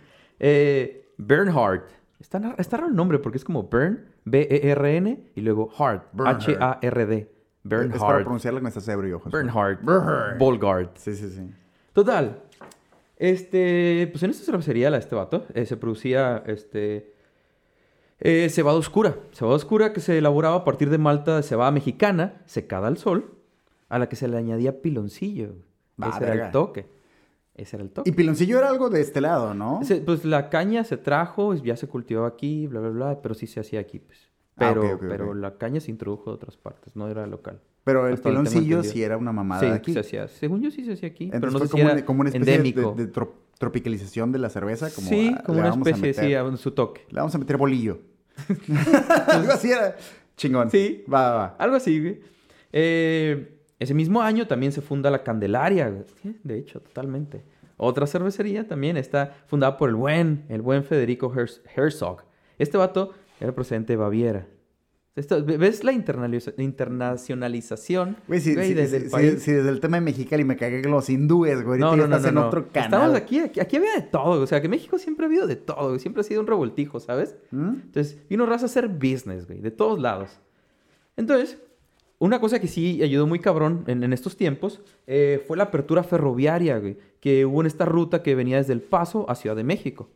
Eh, Bernhard. Está, está raro el nombre porque es como Bern, B-E-R-N, y luego Hard, Bernhard. H-A-R-D. Es para Bernhard. pronunciarla cuando estás ebrio. Bernhard. Bernhard. Bolgard. Sí, sí, sí. Total. Este, pues en esta cervecería, la de este vato, eh, se producía este, eh, cebada oscura. Cebada oscura que se elaboraba a partir de malta de cebada mexicana, secada al sol, a la que se le añadía piloncillo. Va, Ese era el toque. Ese era el toque. Y Piloncillo era algo de este lado, ¿no? Se- pues la caña se trajo, ya se cultivaba aquí, bla, bla, bla, pero sí se hacía aquí, pues. Ah, Pero, pero la caña se introdujo de otras partes, no era local. Pero el piloncillo sí era una mamada sí, de aquí. se hacía. Según yo sí se hacía aquí, pero Entonces no fue como, si era una, como una especie de- endémico. de, de tro- tropicalización de la cerveza. Como, sí, como una especie, sí, meter- a su toque. Le vamos a meter bolillo. Algo así era. Chingón. Sí. Va, va, va. Algo así, güey. Eh, ese mismo año también se funda la Candelaria. Sí, de hecho, totalmente. Otra cervecería también está fundada por el buen, el buen Federico Herz- Herzog. Este vato era procedente de Baviera. Esto- ¿Ves la internacionalización Güey, si, güey, si- desde si- el país? si desde el tema de Mexicali me cagué con los hindúes, güey. No, Ahorita no, ya no, estás no, en no. otro canal. Estamos aquí, aquí, aquí había de todo, o sea, que México siempre ha habido de todo, güey. Siempre ha sido un revoltijo, ¿sabes? ¿Mm? Entonces, vino raza a hacer business, güey, de todos lados. Entonces, una cosa que sí ayudó muy cabrón en, en estos tiempos eh, fue la apertura ferroviaria, güey, que hubo en esta ruta que venía desde El Paso a Ciudad de México.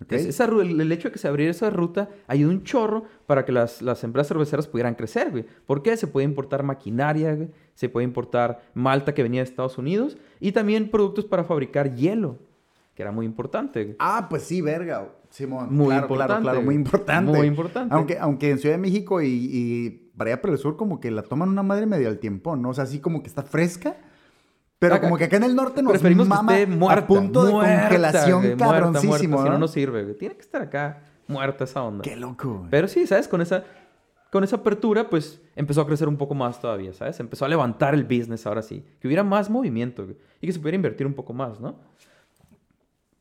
Ok. Entonces, esa el hecho de que se abriera esa ruta ayudó un chorro para que las, las empresas cerveceras pudieran crecer, güey. ¿Por qué? Se puede importar maquinaria, güey. Se puede importar malta que venía de Estados Unidos y también productos para fabricar hielo, que era muy importante, güey. Ah, pues sí, verga, Simón. Muy claro, claro, importante, claro, muy güey. importante. Muy importante. Aunque, aunque en Ciudad de México y, y para allá por el sur como que la toman una madre medio al tiempo, ¿no? O sea, así como que está fresca. Pero Acá- como que acá en el norte nos Preferimos mama que esté muerta, a punto de muerta, congelación güey, muerta, cabroncísimo, muerta, si no, ¿no? no sirve, güey. Tiene que estar acá muerta esa onda. Qué loco, güey. Pero sí, ¿sabes? Con esa, con esa apertura, pues empezó a crecer un poco más todavía, ¿sabes? Empezó a levantar el business ahora sí. Que hubiera más movimiento güey, y que se pudiera invertir un poco más, ¿no?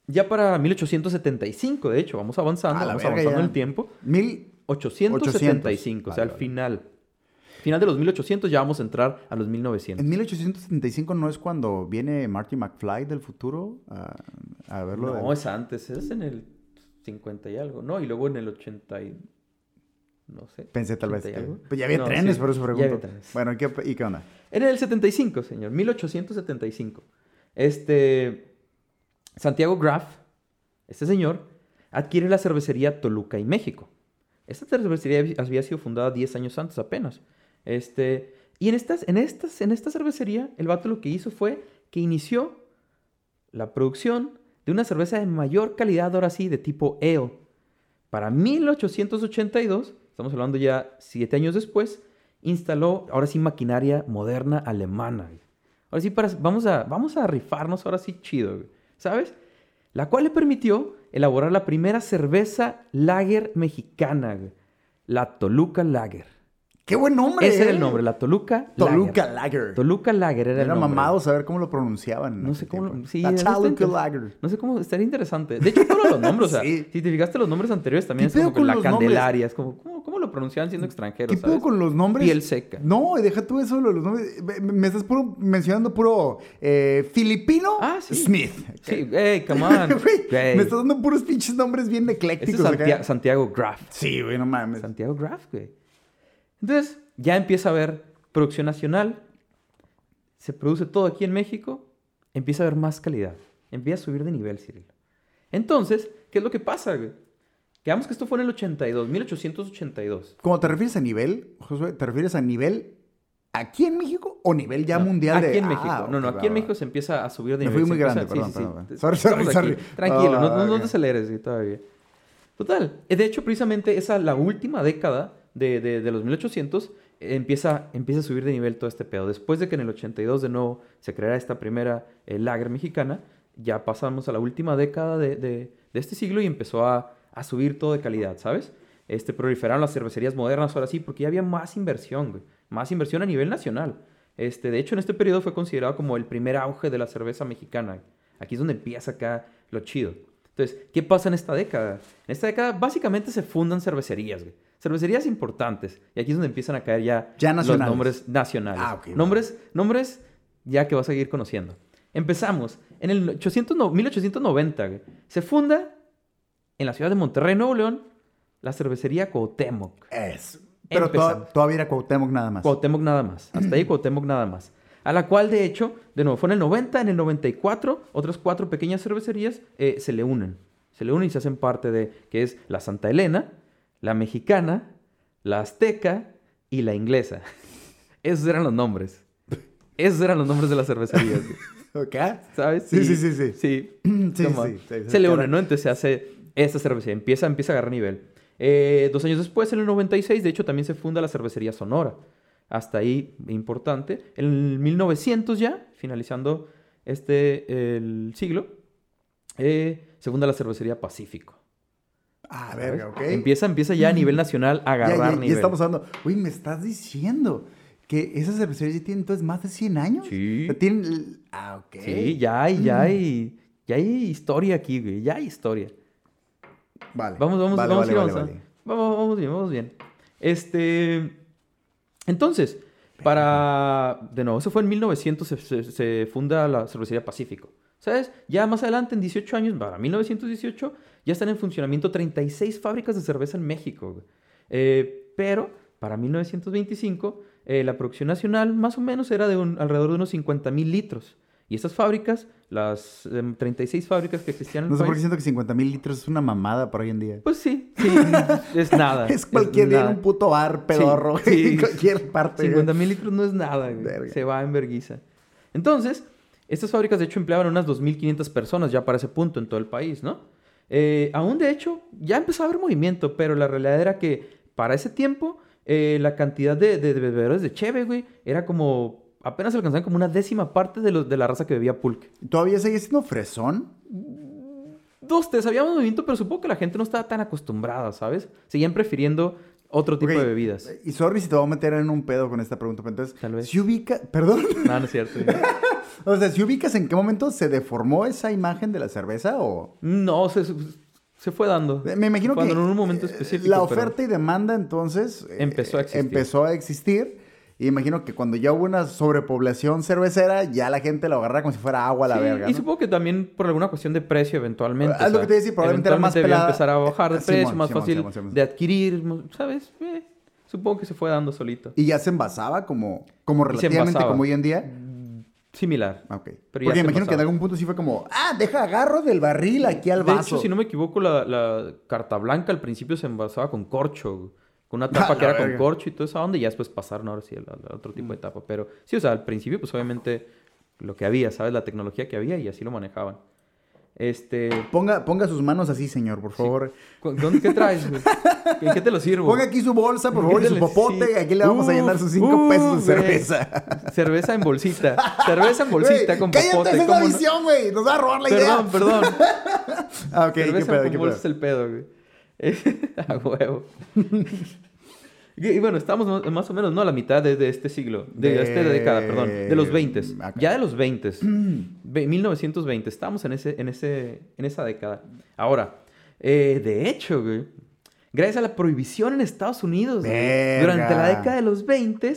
Ya para 1875, de hecho, vamos avanzando, vamos avanzando ya. en el tiempo. Mil... 875, o sea, al Vale, vale. final. Final de los 1800 ya vamos a entrar a los 1900. En 1875 no es cuando viene Marty McFly del futuro a, a verlo. No, de- es antes, es en el 50 y algo, ¿no? Y luego en el 80 y... No sé. Pensé tal vez 80 y que... Pues ya había No, trenes, sí, por eso ya pregunto. había trenes. Bueno, ¿y qué, ¿y qué onda? En el 75, señor, 1875. Este... Santiago Graff, este señor, adquiere la cervecería Toluca y México. Esta cervecería había sido fundada 10 años antes apenas. Este... Y en, estas, en, estas, en esta cervecería, el vato lo que hizo fue que inició la producción de una cerveza de mayor calidad, ahora sí, de tipo ale. Para 1882, estamos hablando ya siete años después, instaló ahora sí maquinaria moderna alemana. Ahora sí, vamos, a, vamos a rifarnos ahora sí chido, ¿sabes? La cual le permitió elaborar la primera cerveza lager mexicana, güey, la Toluca Lager. ¡Qué buen nombre! Ese era eh! el nombre, la Toluca Toluca Lager. Lager. Toluca Lager era, Era el nombre. mamado saber cómo lo pronunciaban. No sé cómo. Sí, La Toluca Lager. No sé cómo. Estaría interesante. De hecho, todos los nombres, o sea, Sí. si te fijaste los nombres anteriores también es ¿Qué pedo como con la? Candelaria. Es como, ¿cómo, cómo pronunciaban siendo extranjeros? ¿Qué ¿sabes? con los nombres? Piel seca. No, deja tú eso, los nombres. Me, estás puro, mencionando puro eh, filipino Ah, sí. Smith. Sí, hey, come on. Me estás dando puros pinches nombres bien Este eclécticos. es acá. Santia- Santiago Graff. Sí, güey, no mames. Santiago Graff, güey. Entonces, ya empieza a haber producción nacional. Se produce todo aquí en México. Empieza a haber más calidad. Empieza a subir de nivel, Cirilo. Entonces, ¿qué es lo que pasa, güey? Quedamos que esto fue en el 82, 1882. Cuando te refieres a nivel, Josué, ¿te refieres a nivel aquí en México o nivel ya No, mundial aquí de en México. Ah, no, no, aquí en México se empieza a subir de Me nivel. fui muy grande, perdón, perdón. Te- Sorry, sorry, estamos sorry. aquí. Tranquilo, no, te aceleres sí, todavía. Total. eh, De hecho, precisamente esa, la última década de, de- de los 1800, eh, empieza, empieza a subir de nivel todo este pedo. Después de que en el 82 de nuevo se creara esta primera eh, lager mexicana, ya pasamos a la última década de, de- de este siglo y empezó a, a subir todo de calidad, ¿sabes? Este, proliferaron las cervecerías modernas ahora sí, porque ya había más inversión, güey. Más inversión a nivel nacional. Este, de hecho, en este periodo fue considerado como el primer auge de la cerveza mexicana. Aquí es donde empieza acá lo chido. Entonces, ¿qué pasa en esta década? En esta década básicamente se fundan cervecerías, güey. Cervecerías importantes. Y aquí es donde empiezan a caer ya, Ya los nombres nacionales. Ah, nombres, nombres ya que vas a seguir conociendo. Empezamos en el 800 no- 1890, güey. Se funda en la ciudad de Monterrey, Nuevo León, la cervecería Cuauhtémoc. Es. Pero to- todavía era Cuauhtémoc nada más. Cuauhtémoc nada más. Hasta ahí Cuauhtémoc nada más. A la cual, de hecho, de nuevo, fue en el 90, en el 94, otras cuatro pequeñas cervecerías eh, se le unen. Se le unen y se hacen parte de, que es la Santa Elena, la Mexicana, la Azteca y la Inglesa. Esos eran los nombres. Esos eran los nombres de las cervecerías. ¿Ok? ¿Sabes? Sí, sí, sí, sí. Sí, Sí, Toma. sí, sí, sí. se le une, ¿no? Entonces se hace esta cervecería, empieza, empieza a agarrar nivel. Eh, dos años después, en el 96, de hecho, también se funda la cervecería Sonora. Hasta ahí, importante. En el 1900 ya, finalizando este, el siglo, eh, se funda la cervecería Pacífico. Ah, verga, ok. Empieza, empieza ya a nivel nacional a Ya, agarrar ya, ya nivel. estamos hablando. Uy, me estás diciendo que esas cervecerías ya tienen entonces más de 100 años. Sí. O sea, tienen... Ah, ok. Sí, ya hay, ya hay, ya hay historia aquí, güey. Ya hay historia. Vale. Vamos, vamos, Vale, vamos, vale, vale. Vamos, vamos bien, vamos bien. Este. Entonces, para. De nuevo, eso fue en 1900, se, se- se funda la cervecería Pacífico. ¿Sabes? Ya más adelante, en 18 años, para 1918, ya están en funcionamiento 36 fábricas de cerveza en México. Eh, pero para 1925, eh, la producción nacional más o menos era de un- alrededor de unos 50 mil litros. Y estas fábricas, las em, 36 fábricas que existían en el No sé por qué país, siento que 50 mil litros es una mamada para hoy en día. pues sí, sí, es nada. Es cualquier día en nada. un puto bar pedorro. sí. en cualquier parte. 50 mil litros no es nada, güey. Verga. Se va en verguiza. Entonces, estas fábricas de hecho empleaban unas 2.500 personas ya para ese punto en todo el país, ¿no? Eh, aún de hecho, ya empezó a haber movimiento, pero la realidad era que para ese tiempo eh, la cantidad de, de, de bebedores de cheve, güey, era como... Apenas alcanzaban como una décima parte de, los, de la raza que bebía pulque. ¿Todavía sigue siendo fresón? Dos, había movimiento, pero supongo que la gente no estaba tan acostumbrada, ¿sabes? Seguían prefiriendo otro tipo de bebidas. Y sorry si te voy a meter en un pedo con esta pregunta, pero entonces... Tal vez. Si ubica... Perdón. No, no es cierto. o sea, si ubicas en qué momento se deformó esa imagen de la cerveza o... No, se, se fue dando. Me imagino Cuando que en un momento eh, específico. la pero- oferta y demanda entonces eh, Empezó a existir. empezó a existir. Y imagino que cuando ya hubo una sobrepoblación cervecera, ya la gente lo agarraba como si fuera agua a la Sí, verga. Y ¿no? supongo que también por alguna cuestión de precio eventualmente. Ah, es lo que te iba a decir, probablemente era más pelada. empezar a bajar de Simón, precio, más Simón, fácil Simón, de adquirir, ¿sabes? Eh, supongo que se fue dando solito. Y ya se envasaba como, como Y relativamente envasaba. como hoy en día. Similar. Ah, ok. Pero Porque imagino que en algún punto sí fue como, ah, deja agarro del barril aquí al De vaso. hecho, si no me equivoco, la, la carta blanca al principio se envasaba con corcho. Con una tapa que era con corcho y toda esa onda, y ya después pasaron ahora sí al, al otro Mm. tipo de tapa. Pero sí, o sea, al principio, pues obviamente lo que había, ¿sabes? La tecnología que había y así lo manejaban. Este. Ponga, ponga sus manos así, señor, por favor. ¿cu- ¿Dónde, ¿Qué traes, güey? ¿En qué te lo sirvo? Ponga aquí su bolsa, por favor, y su popote. sí. Aquí le vamos a llenar sus cinco pesos de cerveza. Cerveza en bolsita. Cerveza en bolsita Güey, con cállate, popote. esa es visión, güey. Nos va a robar la Perdón, idea. perdón. Ah, ok, qué Cerveza pedo, con qué bolsa es pedo. el pedo, güey. a huevo. y bueno, estamos más- o menos, ¿no? A la mitad de, de este siglo. De, De- esta década, perdón. De los 20. Acá. Ya de los 20. Ve- 1920. Estamos en, ese, en, ese, en esa década. Ahora, eh, de hecho, güey, gracias a la prohibición en Estados Unidos, güey, durante la década de los 20,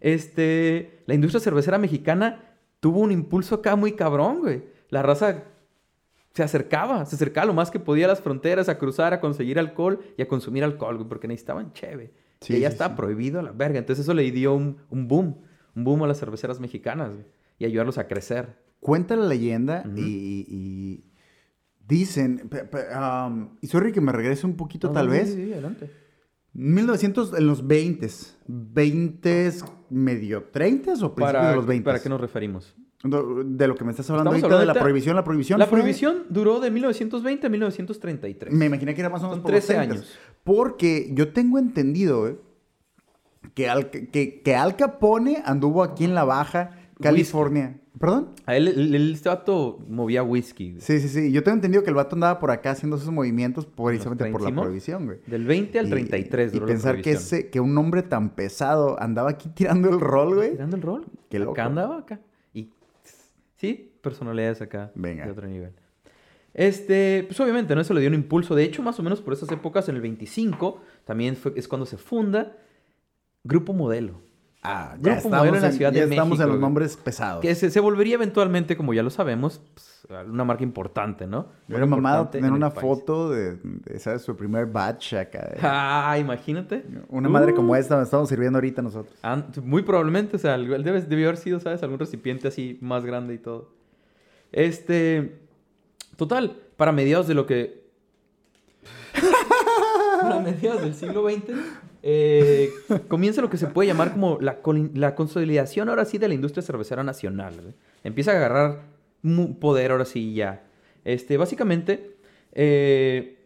este, la industria cervecera mexicana tuvo un impulso acá muy cabrón, güey. La raza se acercaba, se acercaba lo más que podía a las fronteras, a cruzar, a conseguir alcohol y a consumir alcohol, güey, porque necesitaban cheve. Sí, y ya sí, estaba sí. prohibido a la verga. Entonces eso le dio un, un boom, un boom a las cerveceras mexicanas, güey, y ayudarlos a crecer. Cuenta la leyenda y, y- y dicen, pe- pe- um, y sorry que me regrese un poquito No, tal no, vez, Sí, sí, adelante. 1900, en los 20, 20 medio 30 o principios Para, de los 20. ¿Para qué nos referimos? De lo que me estás hablando Estamos ahorita, de la ahorita- prohibición, la prohibición La fue- prohibición duró de 1920 a 1933. Me imaginé que era más o menos Son por los 13 30s. años. Porque yo tengo entendido, eh, que, Al, que, que Al Capone anduvo aquí en la Baja California. ¿Perdón? A él, el, este vato movía whisky. güey. Sí, sí, sí. Yo tengo entendido que el vato andaba por acá haciendo esos movimientos precisamente por la prohibición, güey. Del 20 al Y- 33 Y, duró la pensar que, ese, que un hombre tan pesado andaba aquí tirando el rol, güey. Tirando el rol. Qué loco. Acá andaba, acá. Sí, personalidades acá. Venga. De otro nivel. Este, pues obviamente, ¿no? Eso le dio un impulso. De hecho, más o menos por esas épocas, en el 25, también fue, es cuando se funda Grupo Modelo. Ah, Grupo Modelo en la Ciudad ya de estamos México, en los nombres pesados. Que se, se volvería eventualmente, como ya lo sabemos, pues, una marca importante, ¿no? Era mamado tener una foto de, de, ¿sabes? Su primer batch acá. de- Ah, imagínate. Una madre Uh. como esta nos estamos sirviendo ahorita nosotros. Ah, muy probablemente, o sea, él debe, debió haber sido, ¿sabes? Algún recipiente así más grande y todo. Este. Total, para mediados de lo que. para mediados del siglo XX, eh, comienza lo que se puede llamar como la, consolidación ahora sí de la industria cervecera nacional. Empieza a agarrar poder ahora sí ya. Este, básicamente, eh,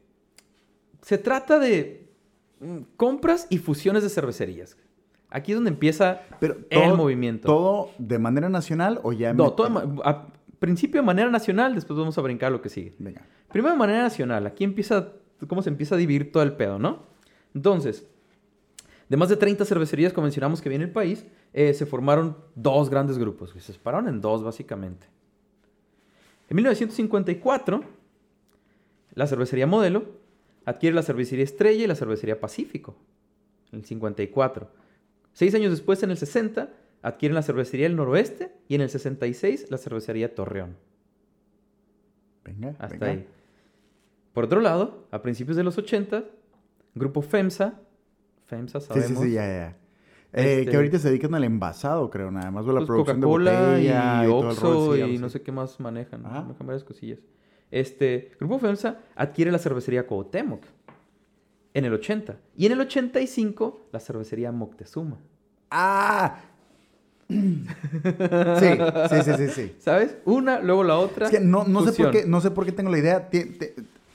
se trata de mm, compras y fusiones de cervecerías. Aquí es donde empieza Pero el movimiento. ¿Todo de manera nacional o ya...? No, todo a principio de manera nacional, después vamos a brincar lo que sigue. Venga. Primero de manera nacional, aquí empieza cómo se empieza a dividir todo el pedo, ¿no? Entonces, de más de 30 cervecerías, como mencionamos que viene el país, eh, se formaron dos grandes grupos, güey. se separaron en dos básicamente. En 1954, la cervecería Modelo adquiere la cervecería Estrella y la cervecería Pacífico, en el 54. Seis años después, en el 60, adquieren la cervecería El Noroeste y en el 66 la cervecería Torreón. Venga, Hasta venga. ahí. Por otro lado, a principios de los 80, grupo FEMSA, FEMSA Sí, sabemos, sí, sí, ya, ya. Eh, Este- Que ahorita se dedican al envasado, creo, nada más. La pues, producción de botella y, y, Oxxo sí, y no sé qué más manejan, Ajá. manejan varias cosillas. Este, grupo FEMSA adquiere la cervecería Cuauhtémoc en el 80 y en el 85 la cervecería Moctezuma. ¡Ah! sí, sí, sí, sí, sí. ¿Sabes? Una, luego la otra. Es que no, no, sé por qué, no sé por qué tengo la idea.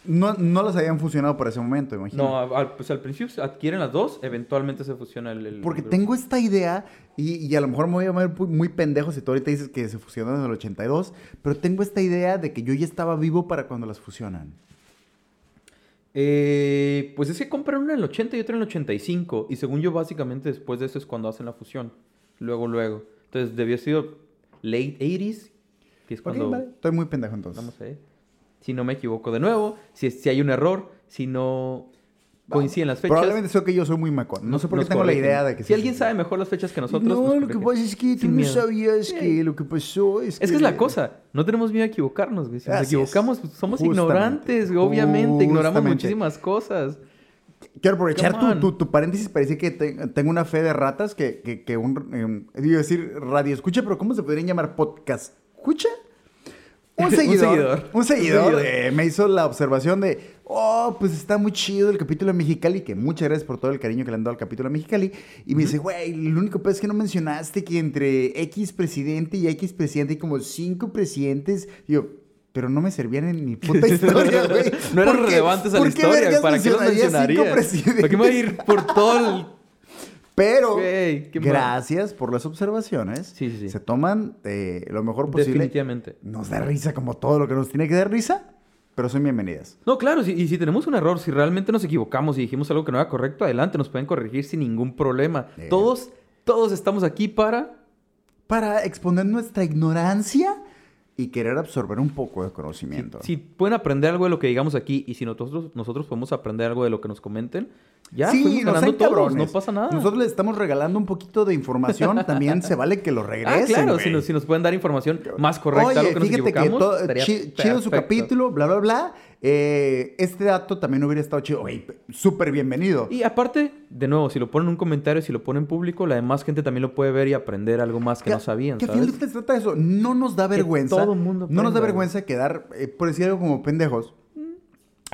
No, no las habían funcionado por ese momento, imagino. No, al, pues al principio se adquieren las dos, eventualmente se fusiona el, el Porque grupo. tengo esta idea, y, y a lo mejor me voy a ver muy, pendejo si tú ahorita dices que se fusionaron en el 82, pero tengo esta idea de que yo ya estaba vivo para cuando las fusionan. Eh, pues es que compran una en el 80 y otra en el 85. Y según yo, básicamente después de eso es cuando hacen la fusión. Luego, luego. Entonces debió haber sido late 80s, que es cuando... vale. Estoy muy pendejo entonces. Vamos a ver. Si no me equivoco de nuevo, si, si hay un error, si no coinciden las fechas. Probablemente sea que yo soy muy macón. No sé por qué tengo la idea de que... Si alguien sabe mejor las fechas que nosotros... No, nos lo que pasa es que tú no sabías que lo que pasó es que... Es que es la cosa, no tenemos miedo a equivocarnos, güey. Si nos Así es. equivocamos, pues, somos Justamente. ignorantes, güey, obviamente, ignoramos muchísimas cosas. Quiero aprovechar tu, tu, tu paréntesis para decir que te- tengo una fe de ratas que, que, que un... em, digo decir radio escucha, pero ¿cómo se podrían llamar podcast? ¿Escucha? Un Un seguidor. Un seguidor. Un seguidor. eh, me hizo la observación de, oh, pues está muy chido el capítulo de Mexicali, que muchas gracias por todo el cariño que le han dado al capítulo de Mexicali. Y me dice, güey, lo único peor es que no mencionaste que entre X presidente y X presidente hay como cinco presidentes. Digo, pero no me servían en mi puta historia, güey. No eran ¿Por qué- relevantes a la historia. ¿Para qué los mencionaría? ¿Para qué me voy a ir por todo el... Pero, Güey, qué gracias por las observaciones. Sí, sí, sí. Se toman eh, lo mejor posible. Definitivamente. Nos da risa como todo lo que nos tiene que dar risa, pero son bienvenidas. No, claro, si- y si tenemos un error, si realmente nos equivocamos y dijimos algo que no era correcto, adelante, nos pueden corregir sin ningún problema. Eh. Todos, todos estamos aquí para... Para exponer nuestra ignorancia y querer absorber un poco de conocimiento. Si pueden aprender algo de lo que digamos aquí y si nosotros, nosotros podemos aprender algo de lo que nos comenten, ya sí, no ganando sean todos, cabrones. no pasa nada. Nosotros les estamos regalando un poquito de información, también se vale que lo regresen. ah, claro, si nos, si nos pueden dar información más correcta, Oye, que nos fíjate que todo- chi- chido su capítulo, bla, bla, bla. Eh, este dato también hubiera estado chido. Oye, súper bienvenido. Y aparte, de nuevo, si lo ponen en un comentario, si lo ponen en público, la demás gente también lo puede ver y aprender algo más que, no sabían, Que a ¿sabes? fin de cuentas se trata de eso. No nos da vergüenza. todo mundo no nos da vergüenza quedar, eh, por decir algo como pendejos.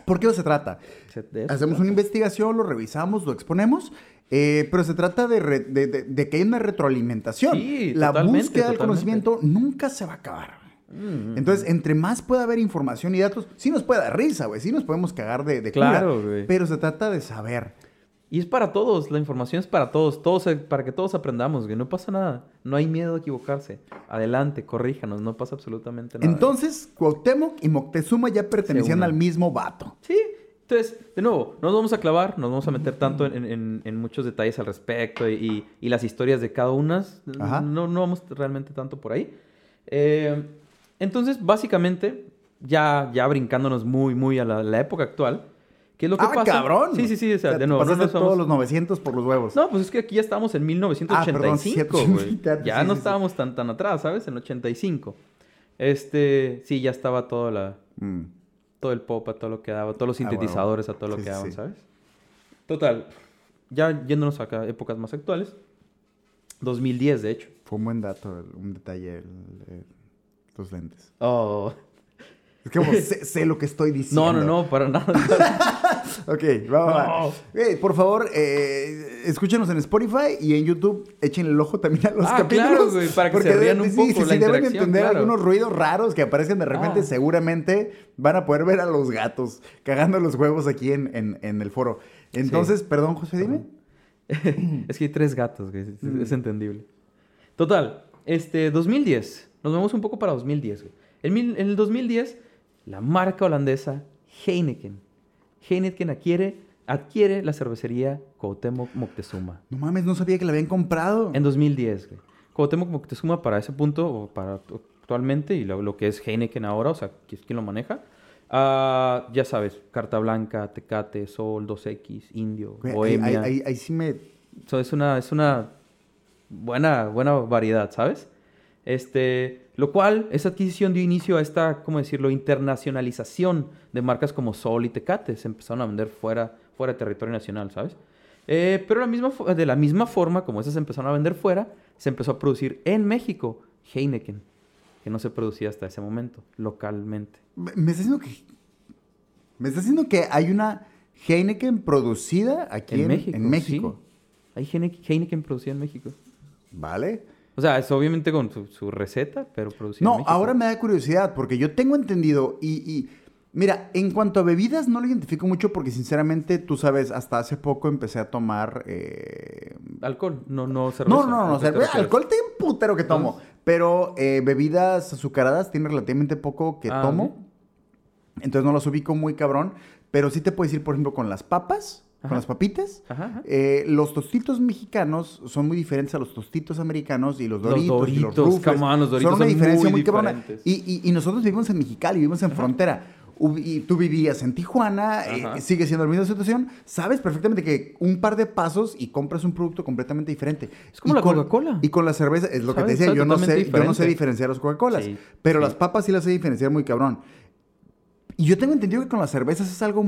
¿Por qué no se trata? Se- Hacemos una investigación, lo revisamos, lo exponemos, eh, pero se trata de, re- de- de- de que haya una retroalimentación. Sí, La búsqueda del conocimiento nunca se va a acabar. Mm, Entonces, entre más pueda haber información y datos, sí nos puede dar risa, güey. Sí nos podemos cagar de, Claro. Pero se trata de saber. Y es para todos, la información es para todos, todos eh, para que todos aprendamos, que no pasa nada. No hay miedo a equivocarse. Adelante, corríjanos, no pasa absolutamente nada. Entonces, Cuauhtémoc y Moctezuma ya pertenecían al mismo vato. Sí, entonces, de nuevo, no nos vamos a clavar, nos vamos a meter tanto en, en- en muchos detalles al respecto y, y- y las historias de cada una. Ajá. No, no vamos realmente tanto por ahí. Eh, entonces, básicamente, ya, ya brincándonos muy, muy a la, la época actual, ¿qué es lo que ¡Ah, pasa? cabrón! Sí, sí, sí, o sea, de nuevo, no pasaste nos vamos- todos los 900 por los huevos. No, pues es que aquí ya estamos en 1985, Ah, perdón, ya sí, no sí, sí. estábamos tan, tan atrás, ¿sabes? En 85. Este, sí, ya estaba todo, la, Mm. todo el pop a todo lo que daba, todos los Ah, sintetizadores a todo lo que daban. ¿sabes? Total, ya yéndonos acá a épocas más actuales. 2010, de hecho. Fue un buen dato, un detalle, el- el- los lentes. Oh. Es como, sé, sé lo que estoy diciendo. No, no, no, para nada. Ok, vamos. No. va. por favor, eh, escúchenos en Spotify y en YouTube. Échenle el ojo también a los Ah, capítulos. claro, güey, para que se porque rían deben- un sí, poco sí, la sí, deben entender claro. algunos ruidos raros que aparecen de repente. Ah. Seguramente van a poder ver a los gatos cagando los huevos aquí en, en- en el foro. Entonces, perdón, José, dime. es que hay tres gatos, güey. Es, Mm. es entendible. Total, este, 2010. Nos vemos un poco para 2010, güey. En el 2010, la marca holandesa Heineken. Heineken adquiere, adquiere la cervecería Cuauhtémoc Moctezuma. No mames, no sabía que la habían comprado. En 2010, güey. Cuauhtémoc Moctezuma para ese punto, o para actualmente, y lo, lo que es Heineken ahora, o sea, ¿qui- ¿quién lo maneja? Ah, ya sabes, Carta Blanca, Tecate, Sol, 2X, Indio, Güey, Bohemia. ahí- ahí- ahí sí me... So, es una, es una buena, buena variedad, ¿sabes? Este, lo cual, esa adquisición dio inicio a esta, ¿cómo decirlo?, internacionalización de marcas como Sol y Tecate. Se empezaron a vender fuera, fuera de territorio nacional, ¿sabes? Eh, pero la misma, de la misma forma como esas se empezaron a vender fuera, se empezó a producir en México Heineken, que no se producía hasta ese momento, localmente. Me está diciendo que... Me está diciendo que hay una Heineken producida aquí en, En, México. en México. sí. Hay Heine- Heineken producida en México. ¿Vale? O sea, es obviamente con su, su receta, pero producida No, ahora me da curiosidad porque yo tengo entendido y, y, mira, en cuanto a bebidas no lo identifico mucho porque sinceramente tú sabes, hasta hace poco empecé a tomar... eh, Alcohol, no, no cerveza. No, no, no, ¿A qué te cerveza, refieres? alcohol tengo un putero que tomo, pero eh, bebidas azucaradas tiene relativamente poco que Ah, tomo, entonces no las ubico muy cabrón, pero sí te puedo decir, por ejemplo, con las papas, Ajá. con las papitas, Ajá, ajá. eh, los tostitos mexicanos son muy diferentes a los tostitos americanos y los Los doritos, y los rufles. come on, los Doritos son una son diferencia muy cabrona. Y, y- y nosotros vivimos en Mexicali, vivimos en frontera. Y tú vivías en Tijuana, eh, sigue siendo la misma situación. Sabes perfectamente que un par de pasos y compras un producto completamente diferente. Es como Y la Coca-Cola. Y con la cerveza, es lo que te decía, yo no, sé, yo no sé diferenciar las Coca-Colas. Sí, Pero sí. las papas sí las sé diferenciar muy cabrón. Y yo tengo entendido que con las cervezas es algo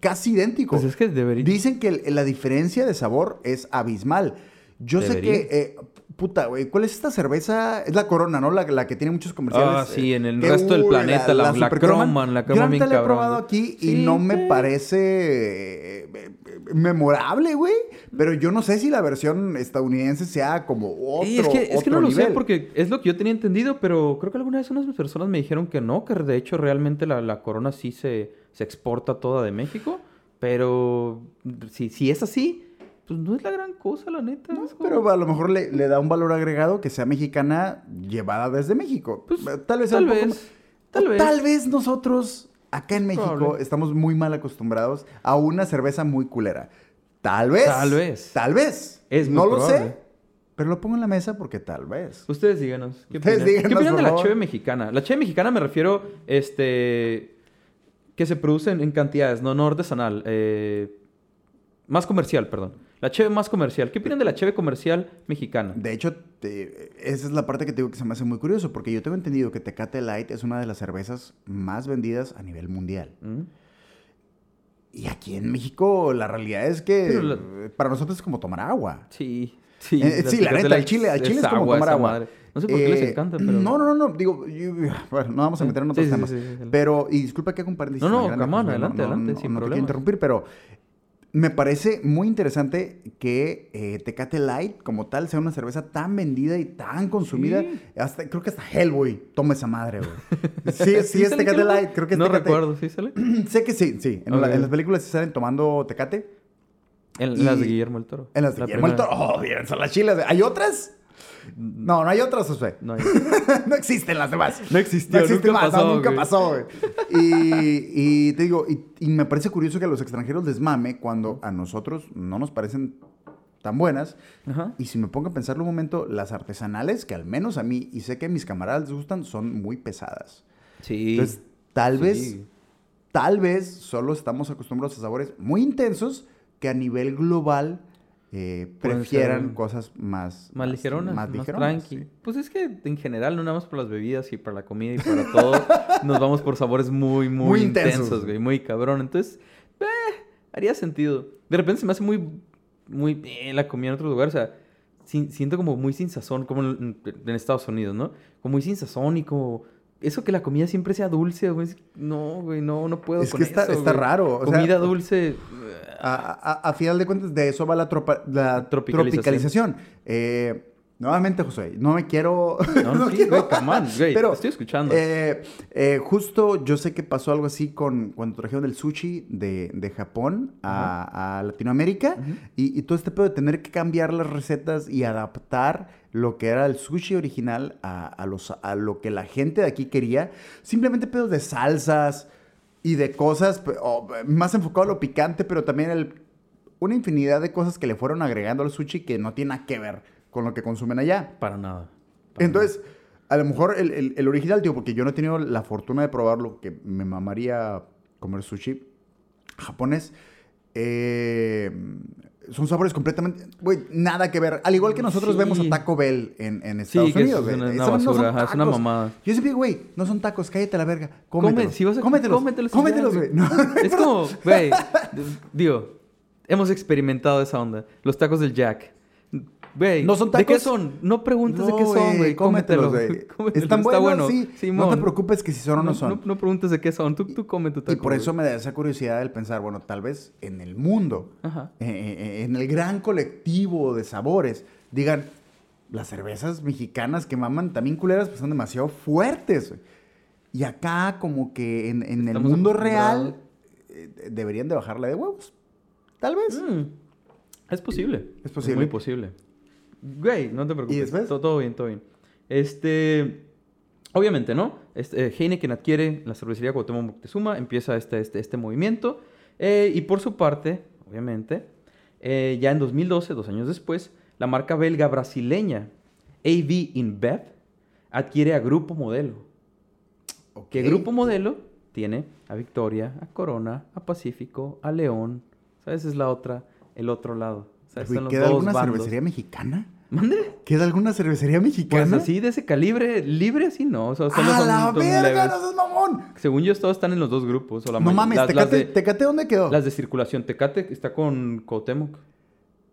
casi idéntico. Pues es que debería. Dicen que la diferencia de sabor es abismal. Yo Debería. sé que, eh, puta, güey, ¿cuál es esta cerveza? Es la Corona, ¿no? La, la que tiene muchos comerciales. Ah, sí, en el resto del planeta, la- la Supercroman. croman, la croman bien la he probado aquí y Sí, no me parece eh, memorable, güey. Pero yo no sé si la versión estadounidense sea como otro, Y es que, es que no otro lo sé nivel. porque es lo que yo tenía entendido, pero creo que alguna vez unas personas me dijeron que no, que de hecho realmente la, la corona sí se, se exporta toda de México, pero si, si es así, pues no es la gran cosa, la neta. No, pero a lo mejor le, le da un valor agregado que sea mexicana llevada desde México. Pues, Eh, tal vez tal poco vez, tal vez. tal vez nosotros acá en México Probable. estamos muy mal acostumbrados a una cerveza muy culera. Tal vez. Tal vez. Tal vez. Es no lo probable. sé, pero lo pongo en la mesa porque tal vez. Ustedes díganos. ¿Qué Ustedes opinan? ¿Qué díganos, opinan de la cheve mexicana? La cheve mexicana me refiero, este, que se produce en, en cantidades, no, no artesanal, eh, más comercial, perdón. La cheve más comercial. ¿Qué opinan de la cheve comercial mexicana? De hecho, te- esa es la parte que te digo que se me hace muy curioso, porque yo tengo entendido que Tecate Light es una de las cervezas más vendidas a nivel mundial. ¿Mm? Y aquí en México la realidad es que la- para nosotros es como tomar agua. Sí, sí. Eh, sí, la neta, al chile, al chile es, como agua tomar agua. madre. No sé por qué les Eh, encanta, pero... No, no, no, no, digo, yo- bueno, no vamos a meter en otros Sí, temas. sí, sí. Pero, y disculpa que haga un paréntesis. No, no, tan grande, come on, José, adelante, adelante, sin te quiero problemas. interrumpir, pero me parece muy interesante que eh, Tecate Light, como tal, sea una cerveza tan vendida y tan consumida. Sí. Hasta, creo que hasta Hellboy toma esa madre, güey. Sí, sí, es sale Tecate? Light, creo que es No Tecate. recuerdo, ¿sí sale? sé que sí, sí. En, la- Ok. en las películas se salen tomando Tecate. En Y- las de Guillermo el Toro. En las de La Guillermo el. Toro. Oh, bien, son las chilas. ¿Hay otras? No, no hay otras, José. No, hay- no existen las demás. No existió, No existe nunca más, no, pasó, nunca güey. pasó, güey. Y, y te digo, y, y me parece curioso que a los extranjeros les mame cuando a nosotros no nos parecen tan buenas. Ajá. Y si me pongo a pensarlo un momento, las artesanales, que al menos a mí, y sé que a mis camaradas les gustan, son muy pesadas. Sí. Entonces, tal Sí. vez, tal vez solo estamos acostumbrados a sabores muy intensos que a nivel global eh, prefieran cosas más... Más ligeronas, más, ligeronas, tranqui. sí. Pues es que en general, no nada más por las bebidas y para la comida y para todo, nos vamos por sabores muy, muy, Muy intensos. intensos, güey, muy cabrón. Entonces, eh, haría sentido. De repente se me hace muy, muy bien la comida en otros lugares. O sea, sin- siento como muy sin sazón, como en, en Estados Unidos, ¿no? Como muy sin sazón y como eso que la comida siempre sea dulce, güey. No, güey, no, no puedo Es con que está, eso, está güey. raro. o sea, comida dulce. A, a- a final de cuentas, de eso va la, tropa- la Tropicalización. tropicalización. Eh, nuevamente, José, no me quiero... No, no, sí, quiero- güey, come on, güey, Pero, estoy escuchando. eh, eh, justo yo sé que pasó algo así con cuando trajeron el sushi de, de Japón a, a Latinoamérica Ujú. y, y todo este pedo de tener que cambiar las recetas y adaptar lo que era el sushi original a, a los, a lo que la gente de aquí quería. Simplemente pedos de salsas y de cosas más enfocado a lo picante, pero también el, una infinidad de cosas que le fueron agregando al sushi que no tiene nada que ver con lo que consumen allá. Para nada. para Entonces, a lo mejor el, el- el original, tío, porque yo no he tenido la fortuna de probarlo, que me mamaría comer sushi japonés. eh, son sabores completamente, güey, nada que ver. Al igual que nosotros Sí. vemos a Taco Bell en, en Estados Unidos. es güey. una, una Esos no son basura, ajá, es una mamada. Yo siempre digo, güey, no son tacos, cállate la verga. Come, Cómetelos. si vas a cómetelos. cómetelos Cómetelos, güey. No, Es como, güey, digo, hemos experimentado esa onda. Los tacos del Jack. Güey, No son ¿de qué tacos. son? No preguntes de qué son, güey. cómetelos, Cómetelo. güey. Están está buenos, bueno. sí. No te preocupes que si son o no, No, son. no- no preguntes de qué son. Tú, tú come tu taco. y por eso me da esa curiosidad el pensar, bueno, tal vez en el mundo, Ajá. eh, eh, en el gran colectivo de sabores, digan, las cervezas mexicanas que maman también culeras, pues son demasiado fuertes. güey. Y acá como que en, en el mundo real eh, deberían de bajarle de huevos. Tal vez. Mm, es posible. Es posible. muy posible. Güey, no te preocupes. ¿Y después? Todo, todo bien, todo bien. Este... Obviamente, ¿no? Este, eh, Heineken adquiere la cervecería Cuauhtémoc Moctezuma, empieza este, este, este movimiento. eh, y por su parte, obviamente, eh, ya en 2012, dos años después, la marca belga brasileña AB InBev adquiere a Grupo Modelo. Ok. Que Grupo Modelo tiene a Victoria, a Corona, a Pacífico, a León. ¿Sabes? Es la otra, el otro lado. ¿Queda alguna bandos. cervecería mexicana? ¿Mande? ¿Queda alguna cervecería mexicana? Pues así, de ese calibre, libre así no. O sea, solo ¡A son, la son verga, leves. no seas mamón! Según yo, todos están en los dos grupos. O la No mames, las, las Tecate, de, Tecate, ¿dónde quedó? las de circulación. Tecate está con Cuauhtémoc.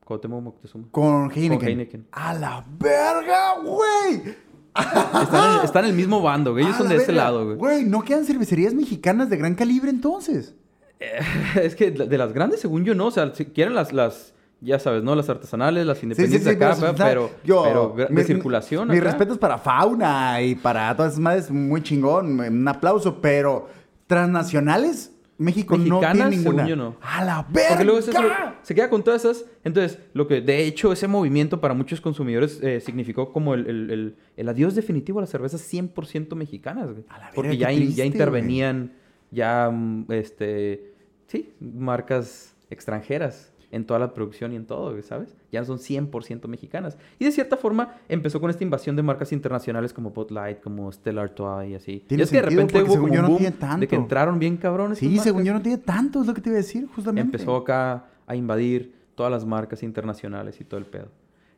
Cuauhtémoc Moctezuma. Con Heineken. Con Heineken. ¡A la verga, güey! Están, en- están en el mismo bando, güey. Ellos ¡A son de ese lado, güey. Güey, ¿no quedan cervecerías mexicanas de gran calibre entonces? Es que de las grandes, según yo, no. O sea, si quieren las, las ya sabes, ¿no? Las artesanales, las independientes de acá, pero, pero, yo- pero gra- de mi- circulación. Mis respetos para Fauna y para todas esas madres, muy chingón, un aplauso, pero transnacionales, México no Mexicanas, tiene ninguna. según yo, no. ¡A la verga! Porque luego es eso, se queda con todas esas. Entonces, lo que de hecho ese movimiento para muchos consumidores eh, significó como el, el- el- el adiós definitivo a las cervezas 100% mexicanas, güey. A la verga, Porque ya, triste, ya güey. intervenían, ya, mm, este, sí, marcas extranjeras en toda la producción y en todo, ¿sabes? Ya son 100% mexicanas. Y de cierta forma empezó con esta invasión de marcas internacionales como Bud Light, como Stella Artois y así. Y es que de repente hubo según yo no boom tiene tanto. de que entraron bien cabrones. Sí, según yo no tiene tanto, es lo que te iba a decir, justamente. Empezó acá a invadir todas las marcas internacionales y todo el pedo.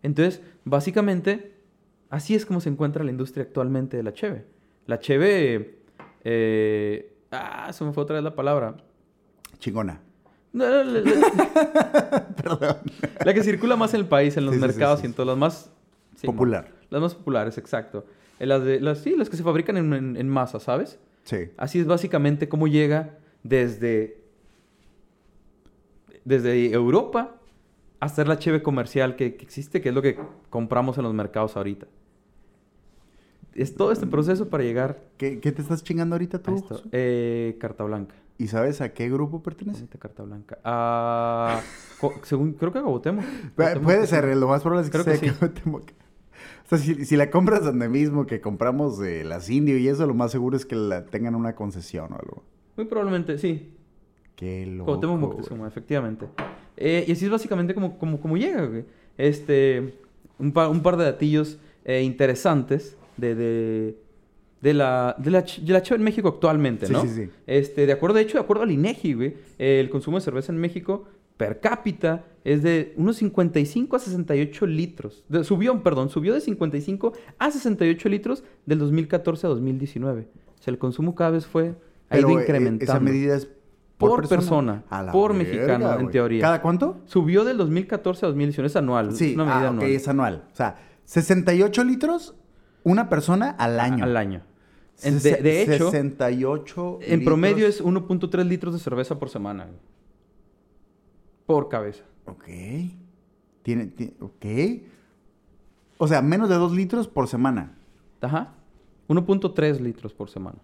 Entonces, básicamente, así es como se encuentra la industria actualmente de la cheve. La cheve... eh, ah, se me fue otra vez la palabra. Chingona. No, la, la- la- la que circula más en el país, en los Sí, sí, sí, mercados sí, y en todas las más... Popular. Las más populares, exacto. Eh, Las, de, las, sí, las que se fabrican en, en- en masa, ¿sabes? Sí. Así es básicamente cómo llega desde, desde Europa a ser la cheve comercial que, que existe, que es lo que compramos en los mercados ahorita. Es todo este proceso para llegar ¿Qué, qué te estás chingando ahorita tú? esto. Eh, carta blanca. ¿Y sabes a qué grupo pertenece? Bonita carta blanca. Ah, según, creo que a Cuauhtémoc, Puede ser, lo más probable es que Creo que sea sí. O sea, si, si la compras donde mismo que compramos de las Indio y eso, lo más seguro es que la tengan una concesión o algo. Muy probablemente, sí. Qué loco. Güey. Moctezuma, efectivamente. Eh, y así es básicamente como, como, como llega, güey. Este, un, par, un par de datillos eh, interesantes de, de, de la, de, la, de la cheve en México actualmente, Sí, ¿no? sí, sí. Este, de acuerdo, de hecho, de acuerdo al INEGI, güey, el consumo de cerveza en México per cápita es de unos 55 a 68 litros. De- subió, perdón, subió de 55 a 68 litros del 2014 a 2019. O sea, el consumo cada vez fue, ha ido eh, incrementando. esa medida es Por persona, A la por verga, mexicano, en güey. teoría. ¿Cada cuánto? Subió del 2014 a 2019, es anual. Sí, es una medida ah, anual. es anual. O sea, 68 litros una persona al año. Al año. En- de, de hecho, 68 en promedio litros. es 1.3 litros de cerveza por semana. güey. Por cabeza. Ok. Tiene, ti- ok. O sea, menos de 2 litros por semana. Ajá. 1.3 litros por semana.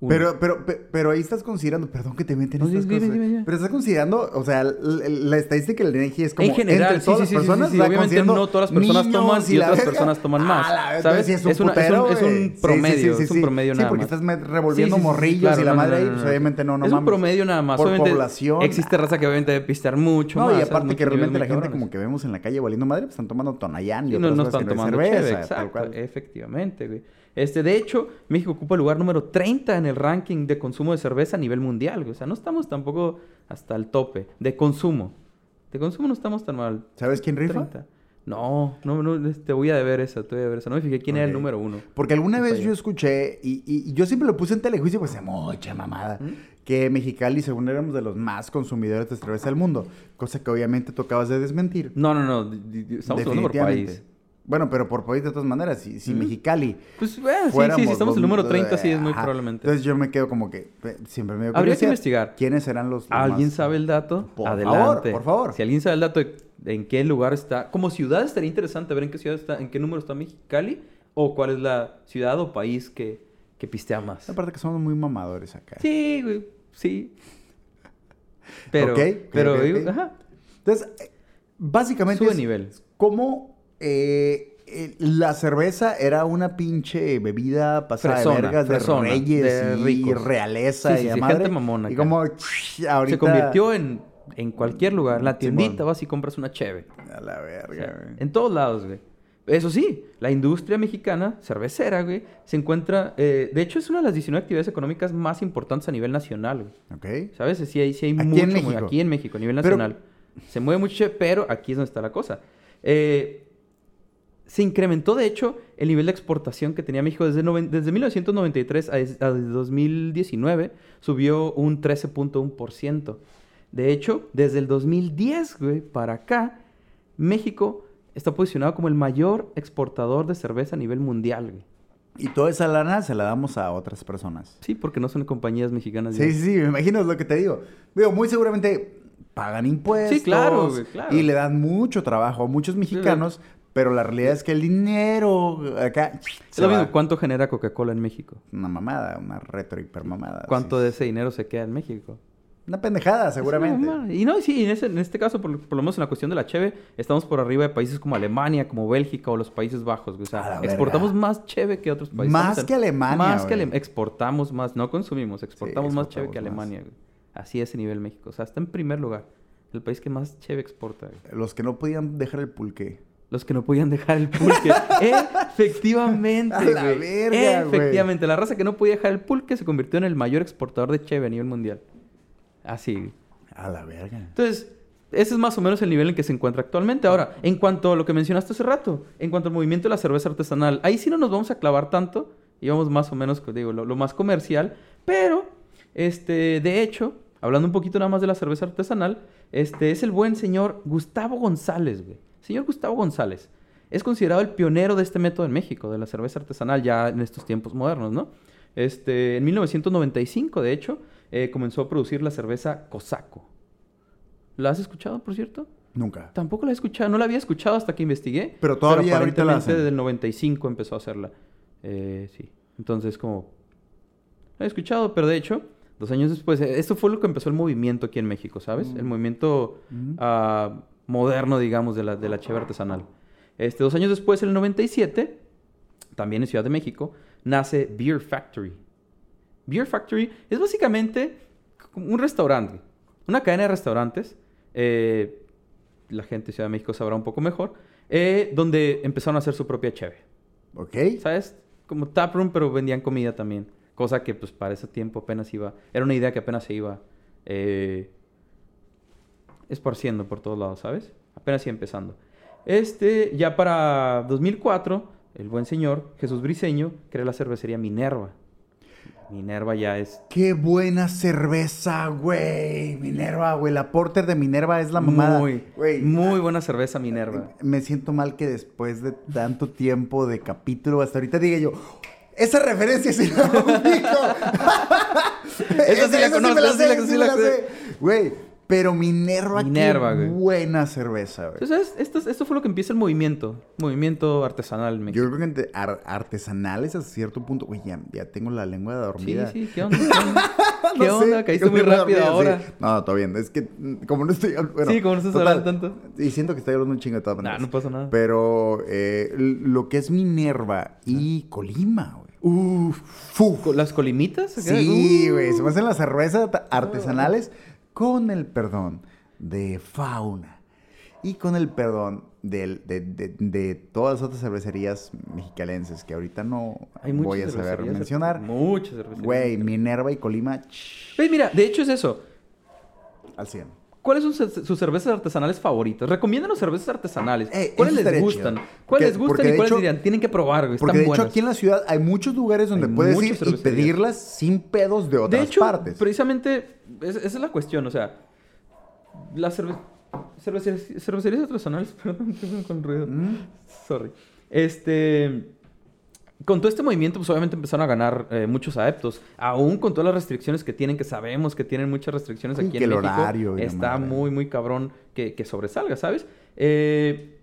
Uno. Pero, pero, pe- pero ahí estás considerando, perdón que te meten No, estas dime, cosas, dime, dime. pero estás considerando, o sea, l- l- la estadística del INEGI es como en general, entre todas sí, sí, las personas, sí, sí. Obviamente no todas las personas toman y la otras verga. personas toman más, Ah, la- ¿sabes? es un Es un- putero, es promedio, sí, es un promedio Sí, nada porque más. estás me- revolviendo morrillos claro, y la no, madre no, ahí, pues obviamente no, no Es un mames. promedio nada más. Por obviamente población. Existe raza que obviamente debe pistear mucho No, y aparte que realmente la gente como que vemos en la calle valiendo madre, pues están tomando Tonayán y otras no cosas cerveza. Efectivamente, güey. Este, de hecho, México ocupa el lugar número 30 en el ranking de consumo de cerveza a nivel mundial. O sea, no estamos tampoco hasta el tope de consumo. De consumo no estamos tan mal. ¿Sabes quién rifa? 30. No, no, no, te voy a deber esa, te voy a deber esa. No me fijé quién era el número uno. Porque alguna vez yo escuché, y, y- y yo siempre lo puse en telejuicio, pues mucha mamada, que Mexicali, según éramos de los más consumidores de cerveza del mundo, cosa que obviamente tú acabas de desmentir. No, no, no. Estamos hablando por país. Bueno, pero por país de todas maneras, si, si. Mexicali Pues, bueno, sí, sí, si estamos en el número 30, sí es muy Ajá. probablemente. Entonces yo me quedo como que eh, siempre me Habría que investigar. ¿Quiénes serán los, los ¿Alguien más- sabe el dato? Por Adelante. favor, por favor. Si alguien sabe el dato de, de en qué lugar está, como ciudad estaría interesante ver en qué ciudad está, en qué número está Mexicali o cuál es la ciudad o país que, que pistea más. Aparte que somos muy mamadores acá. Sí, güey, sí. Pero, Ok, ok, pero, ajá, Entonces, eh, básicamente sube es nivel. cómo eh, eh, la cerveza era una pinche bebida pasada Fresona, de vergas, de fresona, reyes de y realeza Sí, sí, y sí, madre. gente mamona Y como ahorita... Se convirtió en, en cualquier lugar. La Simón. tiendita vas y compras una cheve. A la verga, güey. en todos lados, güey. Eso sí, la industria mexicana, cervecera, güey, se encuentra... eh, de hecho, es una de las 19 actividades económicas más importantes a nivel nacional, güey. Ok. ¿Sabes? Sí hay, sí hay Aquí mucho... en México. aquí en México, a nivel Pero- nacional. Se mueve mucho, pero aquí es donde está la cosa. Eh, se incrementó, de hecho, el nivel de exportación que tenía México desde, desde 1993 a, es- a 2019. Subió un 13.1%. De hecho, desde el 2010, güey, para acá, México está posicionado como el mayor exportador de cerveza a nivel mundial, güey. Y toda esa lana se la damos a otras personas. Sí, porque no son compañías mexicanas. Sí, sí, sí, me imagino es lo que te digo. Digo, muy seguramente pagan impuestos. Sí, claro, güey, claro. Y le dan mucho trabajo a muchos mexicanos, pero la realidad es que el dinero acá Es se lo va. mismo, ¿cuánto genera Coca-Cola en México? Una mamada, una retro hiper mamada. ¿Cuánto sí. de ese dinero se queda en México? Una pendejada, seguramente. Una. Y no, sí, en, ese- en este caso, por, por lo menos en la cuestión de la cheve, estamos por arriba de países como Alemania, como Bélgica o los Países Bajos. güey. O sea, exportamos más cheve que otros países. Más que Alemania, Más que güey. Ale- Exportamos más, no consumimos, exportamos más cheve que. Alemania. güey. Así es ese nivel México. O sea, está en primer lugar. El país que más cheve exporta. güey. Los que no podían dejar el pulque. Los que no podían dejar el pulque. Efectivamente, A la verga. Efectivamente. La raza que no podía dejar el pulque se convirtió en el mayor exportador de cheve a nivel mundial. Así. A la verga. Entonces, ese es más o menos el nivel en que se encuentra actualmente. Ahora, en cuanto a lo que mencionaste hace rato, en cuanto al movimiento de la cerveza artesanal, ahí sí no nos vamos a clavar tanto. Y vamos más o menos, digo, lo, lo más comercial. Pero, este, de hecho, hablando un poquito nada más de la cerveza artesanal, este es el buen señor Gustavo González, güey. Señor Gustavo González. Es considerado el pionero de este método en México, de la cerveza artesanal, ya en estos tiempos modernos, ¿no? Este, en 1995, de hecho, eh, comenzó a producir la cerveza Cosaco. ¿La has escuchado, por cierto? Nunca. Tampoco la he escuchado, no la había escuchado hasta que investigué. Pero todavía ahorita la hacen. desde el 95 empezó a hacerla. Eh, sí. Entonces, como... La he escuchado, pero de hecho, dos años después, eh, esto fue lo que empezó el movimiento aquí en México, ¿sabes? El movimiento Mm. Moderno, digamos, de la, de la cheve artesanal. Este, dos años después, en el 97, también en Ciudad de México, nace Beer Factory. Beer Factory es básicamente un restaurante, una cadena de restaurantes. eh, la gente de Ciudad de México sabrá un poco mejor, eh, donde empezaron a hacer su propia cheve. ¿Ok? ¿Sabes? Como taproom, pero vendían comida también. Cosa que, pues, para ese tiempo apenas iba... Era una idea que apenas se iba eh, esparciendo por todos lados, ¿sabes? Apenas iba empezando. Este, ya para 2004, el buen señor Jesús Briseño crea la cervecería Minerva. Minerva ya es... Qué buena cerveza, güey. Minerva, güey. La porter de Minerva es la mamada. Muy, Güey, muy buena cerveza Minerva. Me siento mal que después de tanto tiempo de capítulo hasta ahorita diga yo, Esa referencia sí la ubico. Esa sí la conozco, sí la sé. Güey, pero Minerva, Minerva, qué güey. buena cerveza, güey. Entonces, esto, esto fue lo que empieza el movimiento. Movimiento artesanal México. Yo creo que ar- artesanales a cierto punto, güey, ya, ya tengo la lengua Sí, dormida. sí, ¿qué onda? ¿Qué onda? No ¿Qué sé, onda? Caíste muy rápido ahora. sí. No, todo bien. Es que como no estoy... Bueno, Sí, como no estás hablando tanto. Y siento que estoy hablando un chingo de todas Nah, maneras. no pasa nada. Pero eh, lo que es Minerva y Colima, güey. Uf, ¿Las colimitas? Sí, Uh. güey. Se me hacen las cervezas ta- artesanales con el perdón de fauna y con el perdón de, de- de todas las otras cervecerías mexicalenses que ahorita no Hay voy a saber mencionar. Muchas cervecerías. Güey, Minerva y Colima, Ve, mira, de hecho es eso. al 100. ¿Cuáles son sus, sus cervezas artesanales favoritas? Recomiéndanos cervezas artesanales. Eh, ¿Cuáles les gustan? chido. ¿Cuáles les gustan y cuáles hecho- dirían? Tienen que probar, güey. Porque Están de hecho buenas. aquí en la ciudad hay muchos lugares donde Hay puedes ir y pedirlas sin pedos de otras de hecho, partes. precisamente, es- esa es la cuestión. O sea, las cerve- cervecerías, cervecerías artesanales, perdón, con ruido. Mm. Sorry. Este. Con todo este movimiento, pues obviamente empezaron a ganar eh, muchos adeptos. Aún con todas las restricciones que tienen, que sabemos que tienen muchas restricciones aquí que en el México. horario está muy, muy cabrón que, que sobresalga, ¿sabes? Eh,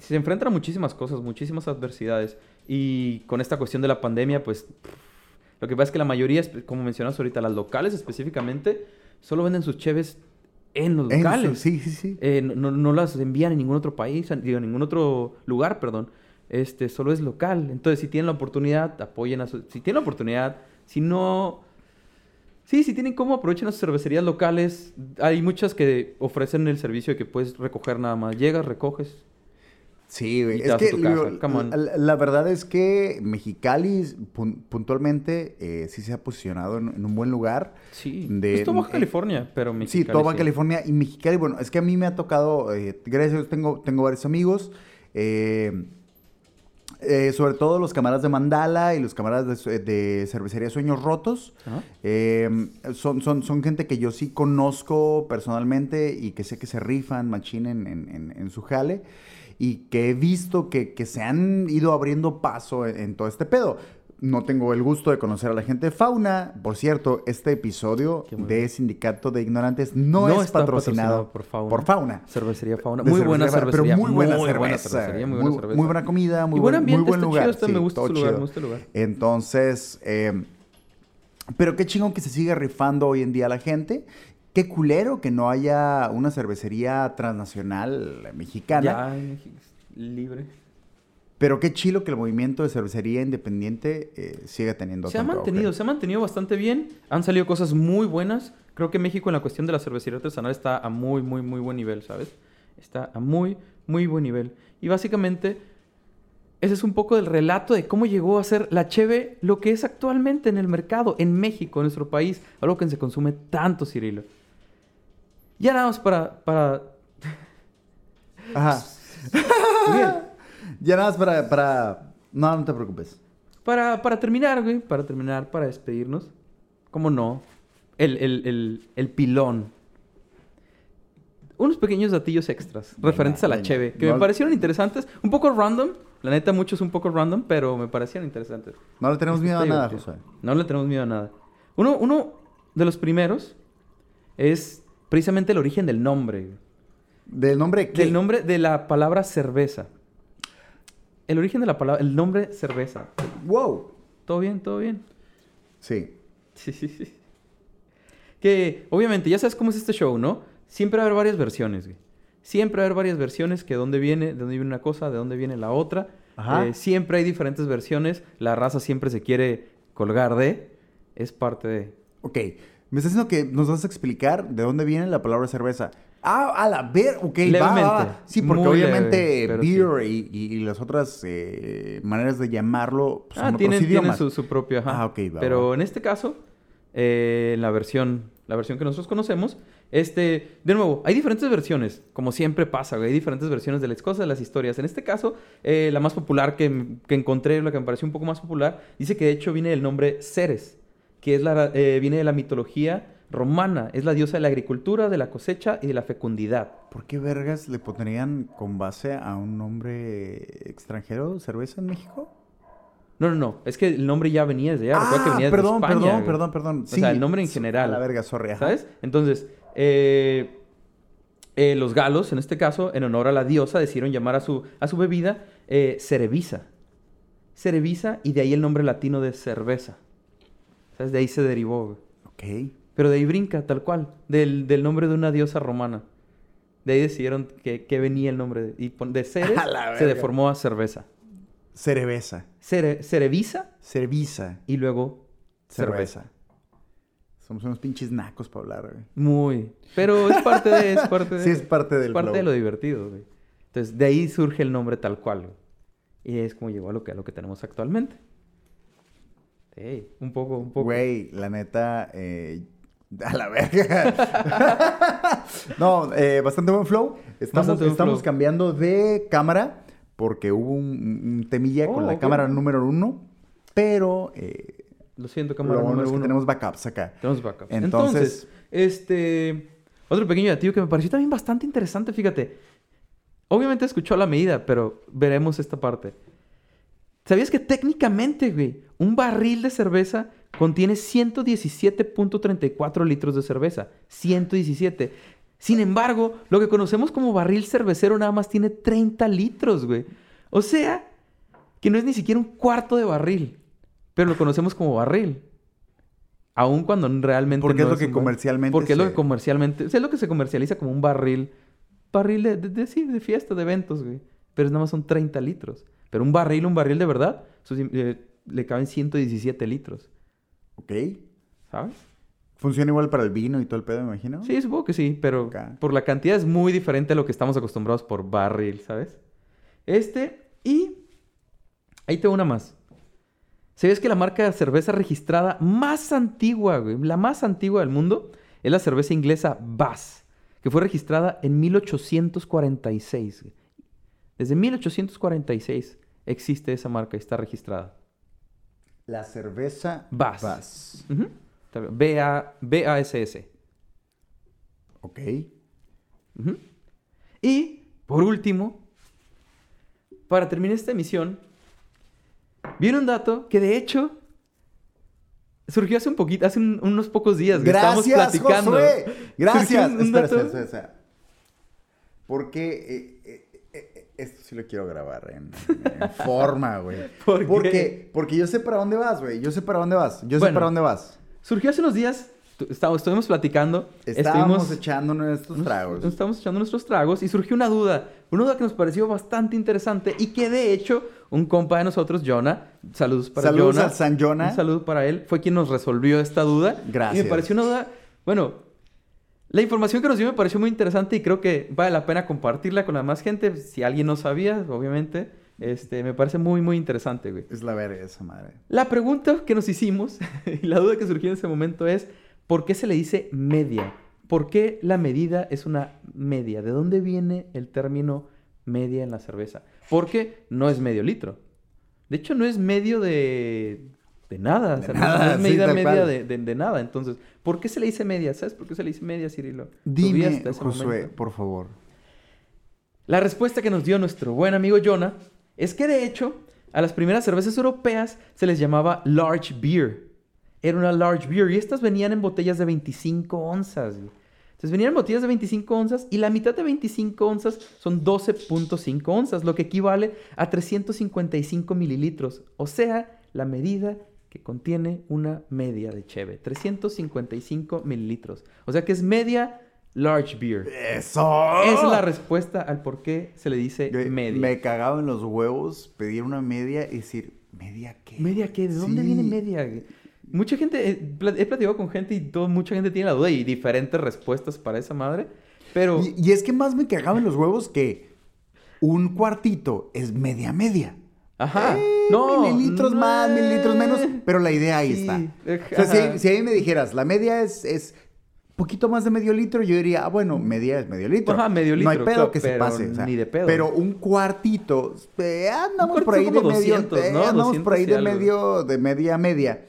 se enfrentan a muchísimas cosas, muchísimas adversidades. Y con esta cuestión de la pandemia, pues. pff, Lo que pasa es que la mayoría, como mencionas ahorita, las locales específicamente, solo venden sus cheves en los En su- locales. sí, sí, sí. Eh, no, no- las envían en ningún otro país, digo, en ningún otro lugar, perdón. Este, solo es local. Entonces, si tienen la oportunidad, apoyen a su... Si tienen la oportunidad, si no... Sí, si tienen cómo, aprovechen sus cervecerías locales. Hay muchas que ofrecen el servicio de que puedes recoger nada más. Llegas, recoges. Sí, güey. Es que digo, la, la verdad es que Mexicali pun- puntualmente eh, sí se ha posicionado en, en un buen lugar. Sí. De- es Baja eh, California, pero Sí, Mexicali, todo Baja California y Mexicali. Bueno, es que a mí me ha tocado, eh, gracias a Dios tengo, tengo varios amigos. eh, eh, sobre todo los camaradas de Mandala y los camaradas de, de cervecería Sueños Rotos. Eh, son, son, son gente que yo sí conozco personalmente y que sé que se rifan, machinen en, en- en su jale y que he visto que, que se han ido abriendo paso en, en todo este pedo. No tengo el gusto de conocer a la gente de Fauna. Por cierto, este episodio de Sindicato de Ignorantes no, No es patrocinado, patrocinado por Fauna. por Fauna. Cervecería Fauna. Muy buena cervecería. Pero muy buena muy cerveza. buena cervecería, muy buena cerveza. muy buena comida, muy y buen ambiente, muy buen lugar. chido, está- sí, me gusta su lugar, me gusta el lugar. Entonces, eh, pero qué chingón que se siga rifando hoy en día la gente. Qué culero que no haya una cervecería transnacional mexicana. Ya, libre. Pero qué chilo que el movimiento de cervecería independiente eh, siga teniendo Se ha mantenido, auge. se ha mantenido bastante bien. Han salido cosas muy buenas. Creo que México en la cuestión de la cervecería artesanal está a muy, muy, muy buen nivel, ¿sabes? Está a muy, muy buen nivel. Y básicamente, ese es un poco del relato de cómo llegó a ser la cheve lo que es actualmente en el mercado, en México, en nuestro país. Algo que se consume tanto, Cirilo. Ya nada más para... para... Ajá. Ya nada más para, para... No, no te preocupes. Para, para terminar, güey, para terminar, para despedirnos, ¿cómo no? El, el, el, el pilón. Unos pequeños datillos extras Venga, referentes a la venga. cheve, que No- me parecieron interesantes, un poco random, la neta muchos un poco random, pero me parecieron interesantes. No le tenemos miedo a nada, divertido. José. No le tenemos miedo a nada. Uno, uno de los primeros es precisamente el origen del nombre. ¿Del nombre qué? Del nombre de la palabra cerveza. El origen de la palabra, el nombre cerveza. Wow. ¿Todo bien? ¿Todo bien? Sí. Sí, sí, sí. Que obviamente, ya sabes cómo es este show, ¿no? Siempre va a haber varias versiones, güey. Siempre va a haber varias versiones que de dónde viene, de dónde viene una cosa, de dónde viene la otra. Ajá. Eh, siempre hay diferentes versiones. La raza siempre se quiere colgar de. Es parte de. Ok. Me estás diciendo que nos vas a explicar de dónde viene la palabra cerveza. Ah, a la ver, ok, va, Levemente. va. Sí, porque obviamente leve, beer y, y- y las otras eh, maneras de llamarlo pues, ah, son tiene, otros tiene idiomas. su, su propio. Ajá. Ah, ok, va, Pero va. en este caso, eh, en la versión, la versión que nosotros conocemos, este, de nuevo, hay diferentes versiones, como siempre pasa, hay diferentes versiones de las cosas, de las historias. En este caso, eh, la más popular que, que encontré, la que me pareció un poco más popular, dice que de hecho viene del nombre Ceres, que es la, eh, viene de la mitología romana, es la diosa de la agricultura, de la cosecha y de la fecundidad. ¿Por qué vergas le pondrían con base a un nombre extranjero cerveza en México? No, no, no. Es que el nombre ya venía desde allá. Recuerda que Ah, venía desde perdón, España, perdón, güey. perdón, perdón. O sea, el nombre en general. A la verga, sorry. ajá. ¿Sabes? Entonces, eh, eh, los galos, en este caso, en honor a la diosa, decidieron llamar a su, a su bebida eh, cerevisa. Cerevisa y de ahí el nombre latino de cerveza. ¿Sabes? De ahí se derivó. Ok. Pero de ahí brinca, tal cual, del, del nombre de una diosa romana. De ahí decidieron que, que venía el nombre. De, y de ceres se deformó a cerveza. Cereveza. Cere- cerevisa Cerveza. y luego cerveza. Cerveza. Somos unos pinches nacos para hablar, güey. Muy. Pero es parte de... Es parte de Sí, es parte del Es parte de lo divertido, güey. Entonces, de ahí surge el nombre tal cual, güey. Y es como llegó a lo que, a lo que tenemos actualmente. Un poco, un poco. Güey, la neta, eh, a la verga. no, eh, bastante buen flow. Estamos, Bastante estamos flow. cambiando de cámara porque hubo un, un temilla con Oh, la cámara número uno, pero eh, Lo siento, lo cámara bueno número es que uno. tenemos backups acá. Tenemos backups. Entonces- Entonces, este... Otro pequeño detalle que me pareció también bastante interesante, fíjate. Obviamente escuchó la medida, pero veremos esta parte. ¿Sabías que técnicamente, güey, un barril de cerveza contiene 117.34 litros de cerveza? 117. Sin embargo, lo que conocemos como barril cervecero nada más tiene 30 litros, güey. O sea, que no es ni siquiera un cuarto de barril, pero lo conocemos como barril. Aun cuando realmente Porque no es lo que comercialmente Porque es lo que comercialmente... o sea, es lo que se comercializa como un barril. Barril de, de, de- sí, de fiesta, de eventos, güey. Pero nada más son 30 litros. Pero un barril, un barril de verdad, eh, le caben 117 litros. ¿Ok? ¿Sabes? Funciona igual para el vino y todo el pedo, me imagino. Sí, supongo que sí, pero por la cantidad es muy diferente a lo que estamos acostumbrados por barril, ¿sabes? Este, y ahí tengo una más. ¿Sabías que la marca de cerveza registrada más antigua, güey, la más antigua del mundo, es la cerveza inglesa Bass, que fue registrada en 1846? güey. Desde 1846 existe esa marca y está registrada. La cerveza Bass. Bass. B-A- B-A-S-S. Ok. Y, por último, para terminar esta emisión, viene un dato que de hecho surgió hace un poquito, hace un- unos pocos días. que Gracias, platicando. Josué. Gracias. Un- un espera, dato- espera, espera, espera. Porque eh, eh, esto sí lo quiero grabar en, en forma, güey. ¿Por qué? Porque, porque yo sé para dónde vas, güey. Yo sé para dónde vas. Yo sé Bueno. para dónde vas. Surgió hace unos días, estábamos, estuvimos platicando. Estábamos estuvimos- echando nuestros tragos. Nos estábamos echando nuestros tragos y surgió una duda. Una duda que nos pareció bastante interesante y que de hecho un compa de nosotros, Jonah, saludos para Saludos Jonah. al San Jonah. Un saludo para él. Fue quien nos resolvió esta duda. Gracias. Y me pareció una duda. Bueno, la información que nos dio me pareció muy interesante y creo que vale la pena compartirla con la más gente. Si alguien no sabía, obviamente, este, me parece muy, muy interesante, güey. Es la verga esa madre. La pregunta que nos hicimos y la duda que surgió en ese momento es, ¿por qué se le dice media? ¿Por qué la medida es una media? ¿De dónde viene el término media en la cerveza? Porque no es medio litro. De hecho, no es medio de, de nada. o sea, no- nada, no es medida media de, de- de nada. Entonces, ¿por qué se le dice media? ¿Sabes por qué se le dice media, Cirilo? Dime, Josué, momento. por favor. La respuesta que nos dio nuestro buen amigo Jonah es que de hecho a las primeras cervezas europeas se les llamaba large beer. Era una large beer y estas venían en botellas de 25 onzas. güey. Entonces venían en botellas de 25 onzas y la mitad de 25 onzas son 12.5 onzas, lo que equivale a 355 mililitros. O sea, la medida que contiene una media de cheve. 355 mililitros. O sea que es media large beer. ¡Eso! Es la respuesta al por qué se le dice media. Me cagaba en los huevos pedir una media y decir, ¿media qué? ¿Media qué? ¿De dónde viene media? Mucha gente, eh, he platicado con gente y todo, mucha gente tiene la duda y diferentes respuestas para esa madre. Pero, Y, y es que más me cagaba en los huevos que un cuartito es media media. ajá. Eh, no. mililitros más, mililitros menos, pero la idea ahí sí, está. O sea, si, si ahí me dijeras, la media es, es poquito más de medio litro, yo diría, ah, bueno, media es medio litro. Ajá, medio No hay litro, pedo claro, que se pase. o sea, ni de pedo. Pero un cuartito, eh, andamos Un por ahí de medio, 200, eh, ¿no? andamos por ahí 200 y de medio, de media a media.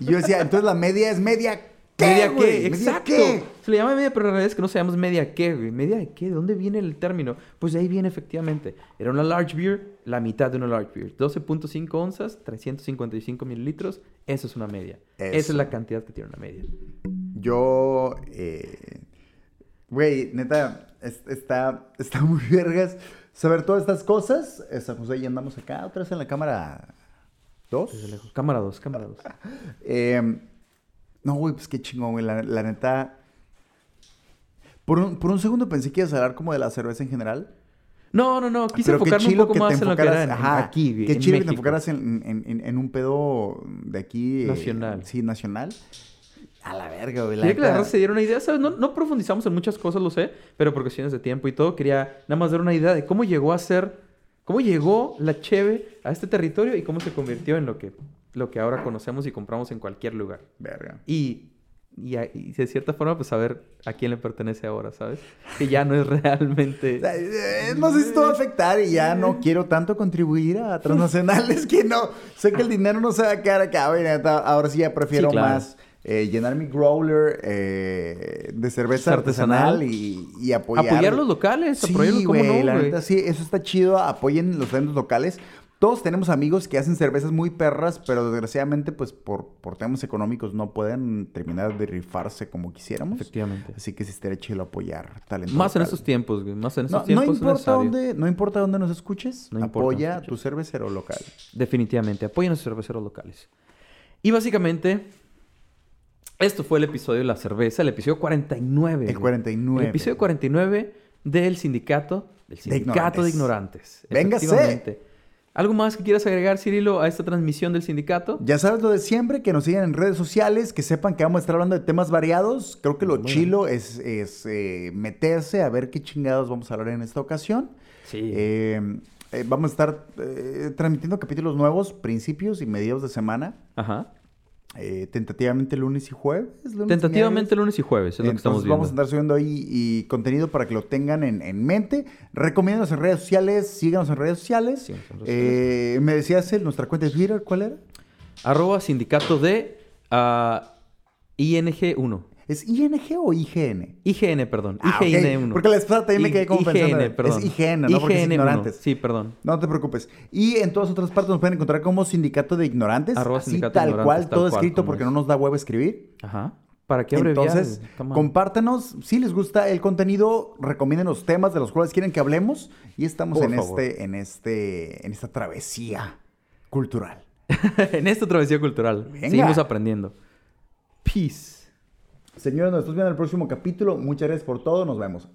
Y yo decía, entonces la media es media qué, ¿Media güey? qué? ¿Media Exacto. qué? Se le llama media, pero en realidad es que no sabemos media qué, güey. ¿Media de qué? ¿De dónde viene el término? Pues de ahí viene efectivamente. Era una large beer, la mitad de una large beer. 12.5 onzas, 355 mililitros. Eso es una media. Esa Eso. es la cantidad que tiene una media. Yo, eh, güey, neta, es- está, está muy vergas saber todas estas cosas. San José y andamos acá, otra vez en la cámara 2. Desde lejos. Cámara 2, cámara 2. Eh, no, güey, pues qué chingón, güey. La, la neta. Por un, por un segundo pensé que ibas a hablar como de la cerveza en general. No, no, no. Quise Pero enfocarme un poco más en lo que era en- ajá, aquí, Qué chido que te enfocaras en, en- en- un pedo de aquí. eh, Nacional. sí, nacional. A la verga, güey. La Quería que la se diera una idea, ¿sabes? No, no profundizamos en muchas cosas, lo sé, pero por cuestiones de tiempo y todo, quería nada más dar una idea de cómo llegó a ser, cómo llegó la cheve a este territorio y cómo se convirtió en lo que, lo que ahora conocemos y compramos en cualquier lugar. Verga. Y, y, de cierta forma, pues saber a quién le pertenece ahora, ¿sabes? Que ya no es realmente... No sé si esto va a afectar y ya no quiero tanto contribuir a transnacionales que no. Sé que el dinero no se va a quedar acá, Ahora sí ya prefiero Sí, claro. más eh, llenar mi growler eh, de cerveza Artesanal. artesanal, y, y apoyar. Apoyar los locales, Sí, apoyarlos, ¿cómo güey, no, la neta sí, eso está chido. Apoyen los locales. Todos tenemos amigos que hacen cervezas muy perras, pero desgraciadamente, pues por, por temas económicos no pueden terminar de rifarse como quisiéramos. Efectivamente. Así que sí estaría chido apoyar talento Más en estos tiempos, güey. Más en No, no tiempos es importa dónde, no importa dónde nos escuches, No apoya dónde tu cervecero local. Definitivamente, apoyen a sus cerveceros locales. Y básicamente, esto fue el episodio de la cerveza, el episodio 49. El güey. 49. El episodio 49 del sindicato, del sindicato de ignorantes. Véngase. ¿Algo más que quieras agregar, Cirilo, a esta transmisión del sindicato? Ya sabes lo de siempre, que nos sigan en redes sociales, que sepan que vamos a estar hablando de temas variados. Creo que lo chilo es, es, eh, meterse a ver qué chingados vamos a hablar en esta ocasión. Sí. Eh, eh, vamos a estar eh, transmitiendo capítulos nuevos, principios y mediados de semana. Ajá. Eh, tentativamente lunes y jueves. lunes Tentativamente lunes y jueves, es lo que Entonces estamos viendo. vamos a andar subiendo ahí y contenido para que lo tengan en, en mente. Recomiéndanos en redes sociales, síganos en redes sociales. Síganos en redes Eh, me decías el, nuestra cuenta de Twitter, ¿cuál era? Arroba sindicato de ah, ING1. ¿Es ING o IGN? IGN, perdón. Ah, ok. IGN1. Porque la pasada también me quedé como pensando, IGN, perdón. Es IGN, ¿no? Porque es IGN1. ignorantes. Sí, perdón. No te preocupes. Y en todas otras partes nos pueden encontrar como Sindicato de Ignorantes. Arroba así Sindicato tal Ignorantes, cual, tal todo cual, escrito porque es. no nos da huevo escribir. Ajá. ¿Para qué abreviar? Entonces, compártanos. Si les gusta el contenido, recomienden los temas de los cuales quieren que hablemos. Y estamos Por en favor. este, en este, en esta travesía cultural. en esta travesía cultural. Venga. Seguimos aprendiendo. Peace. Señores, nos viendo en el próximo capítulo. Muchas gracias por todo. Nos vemos.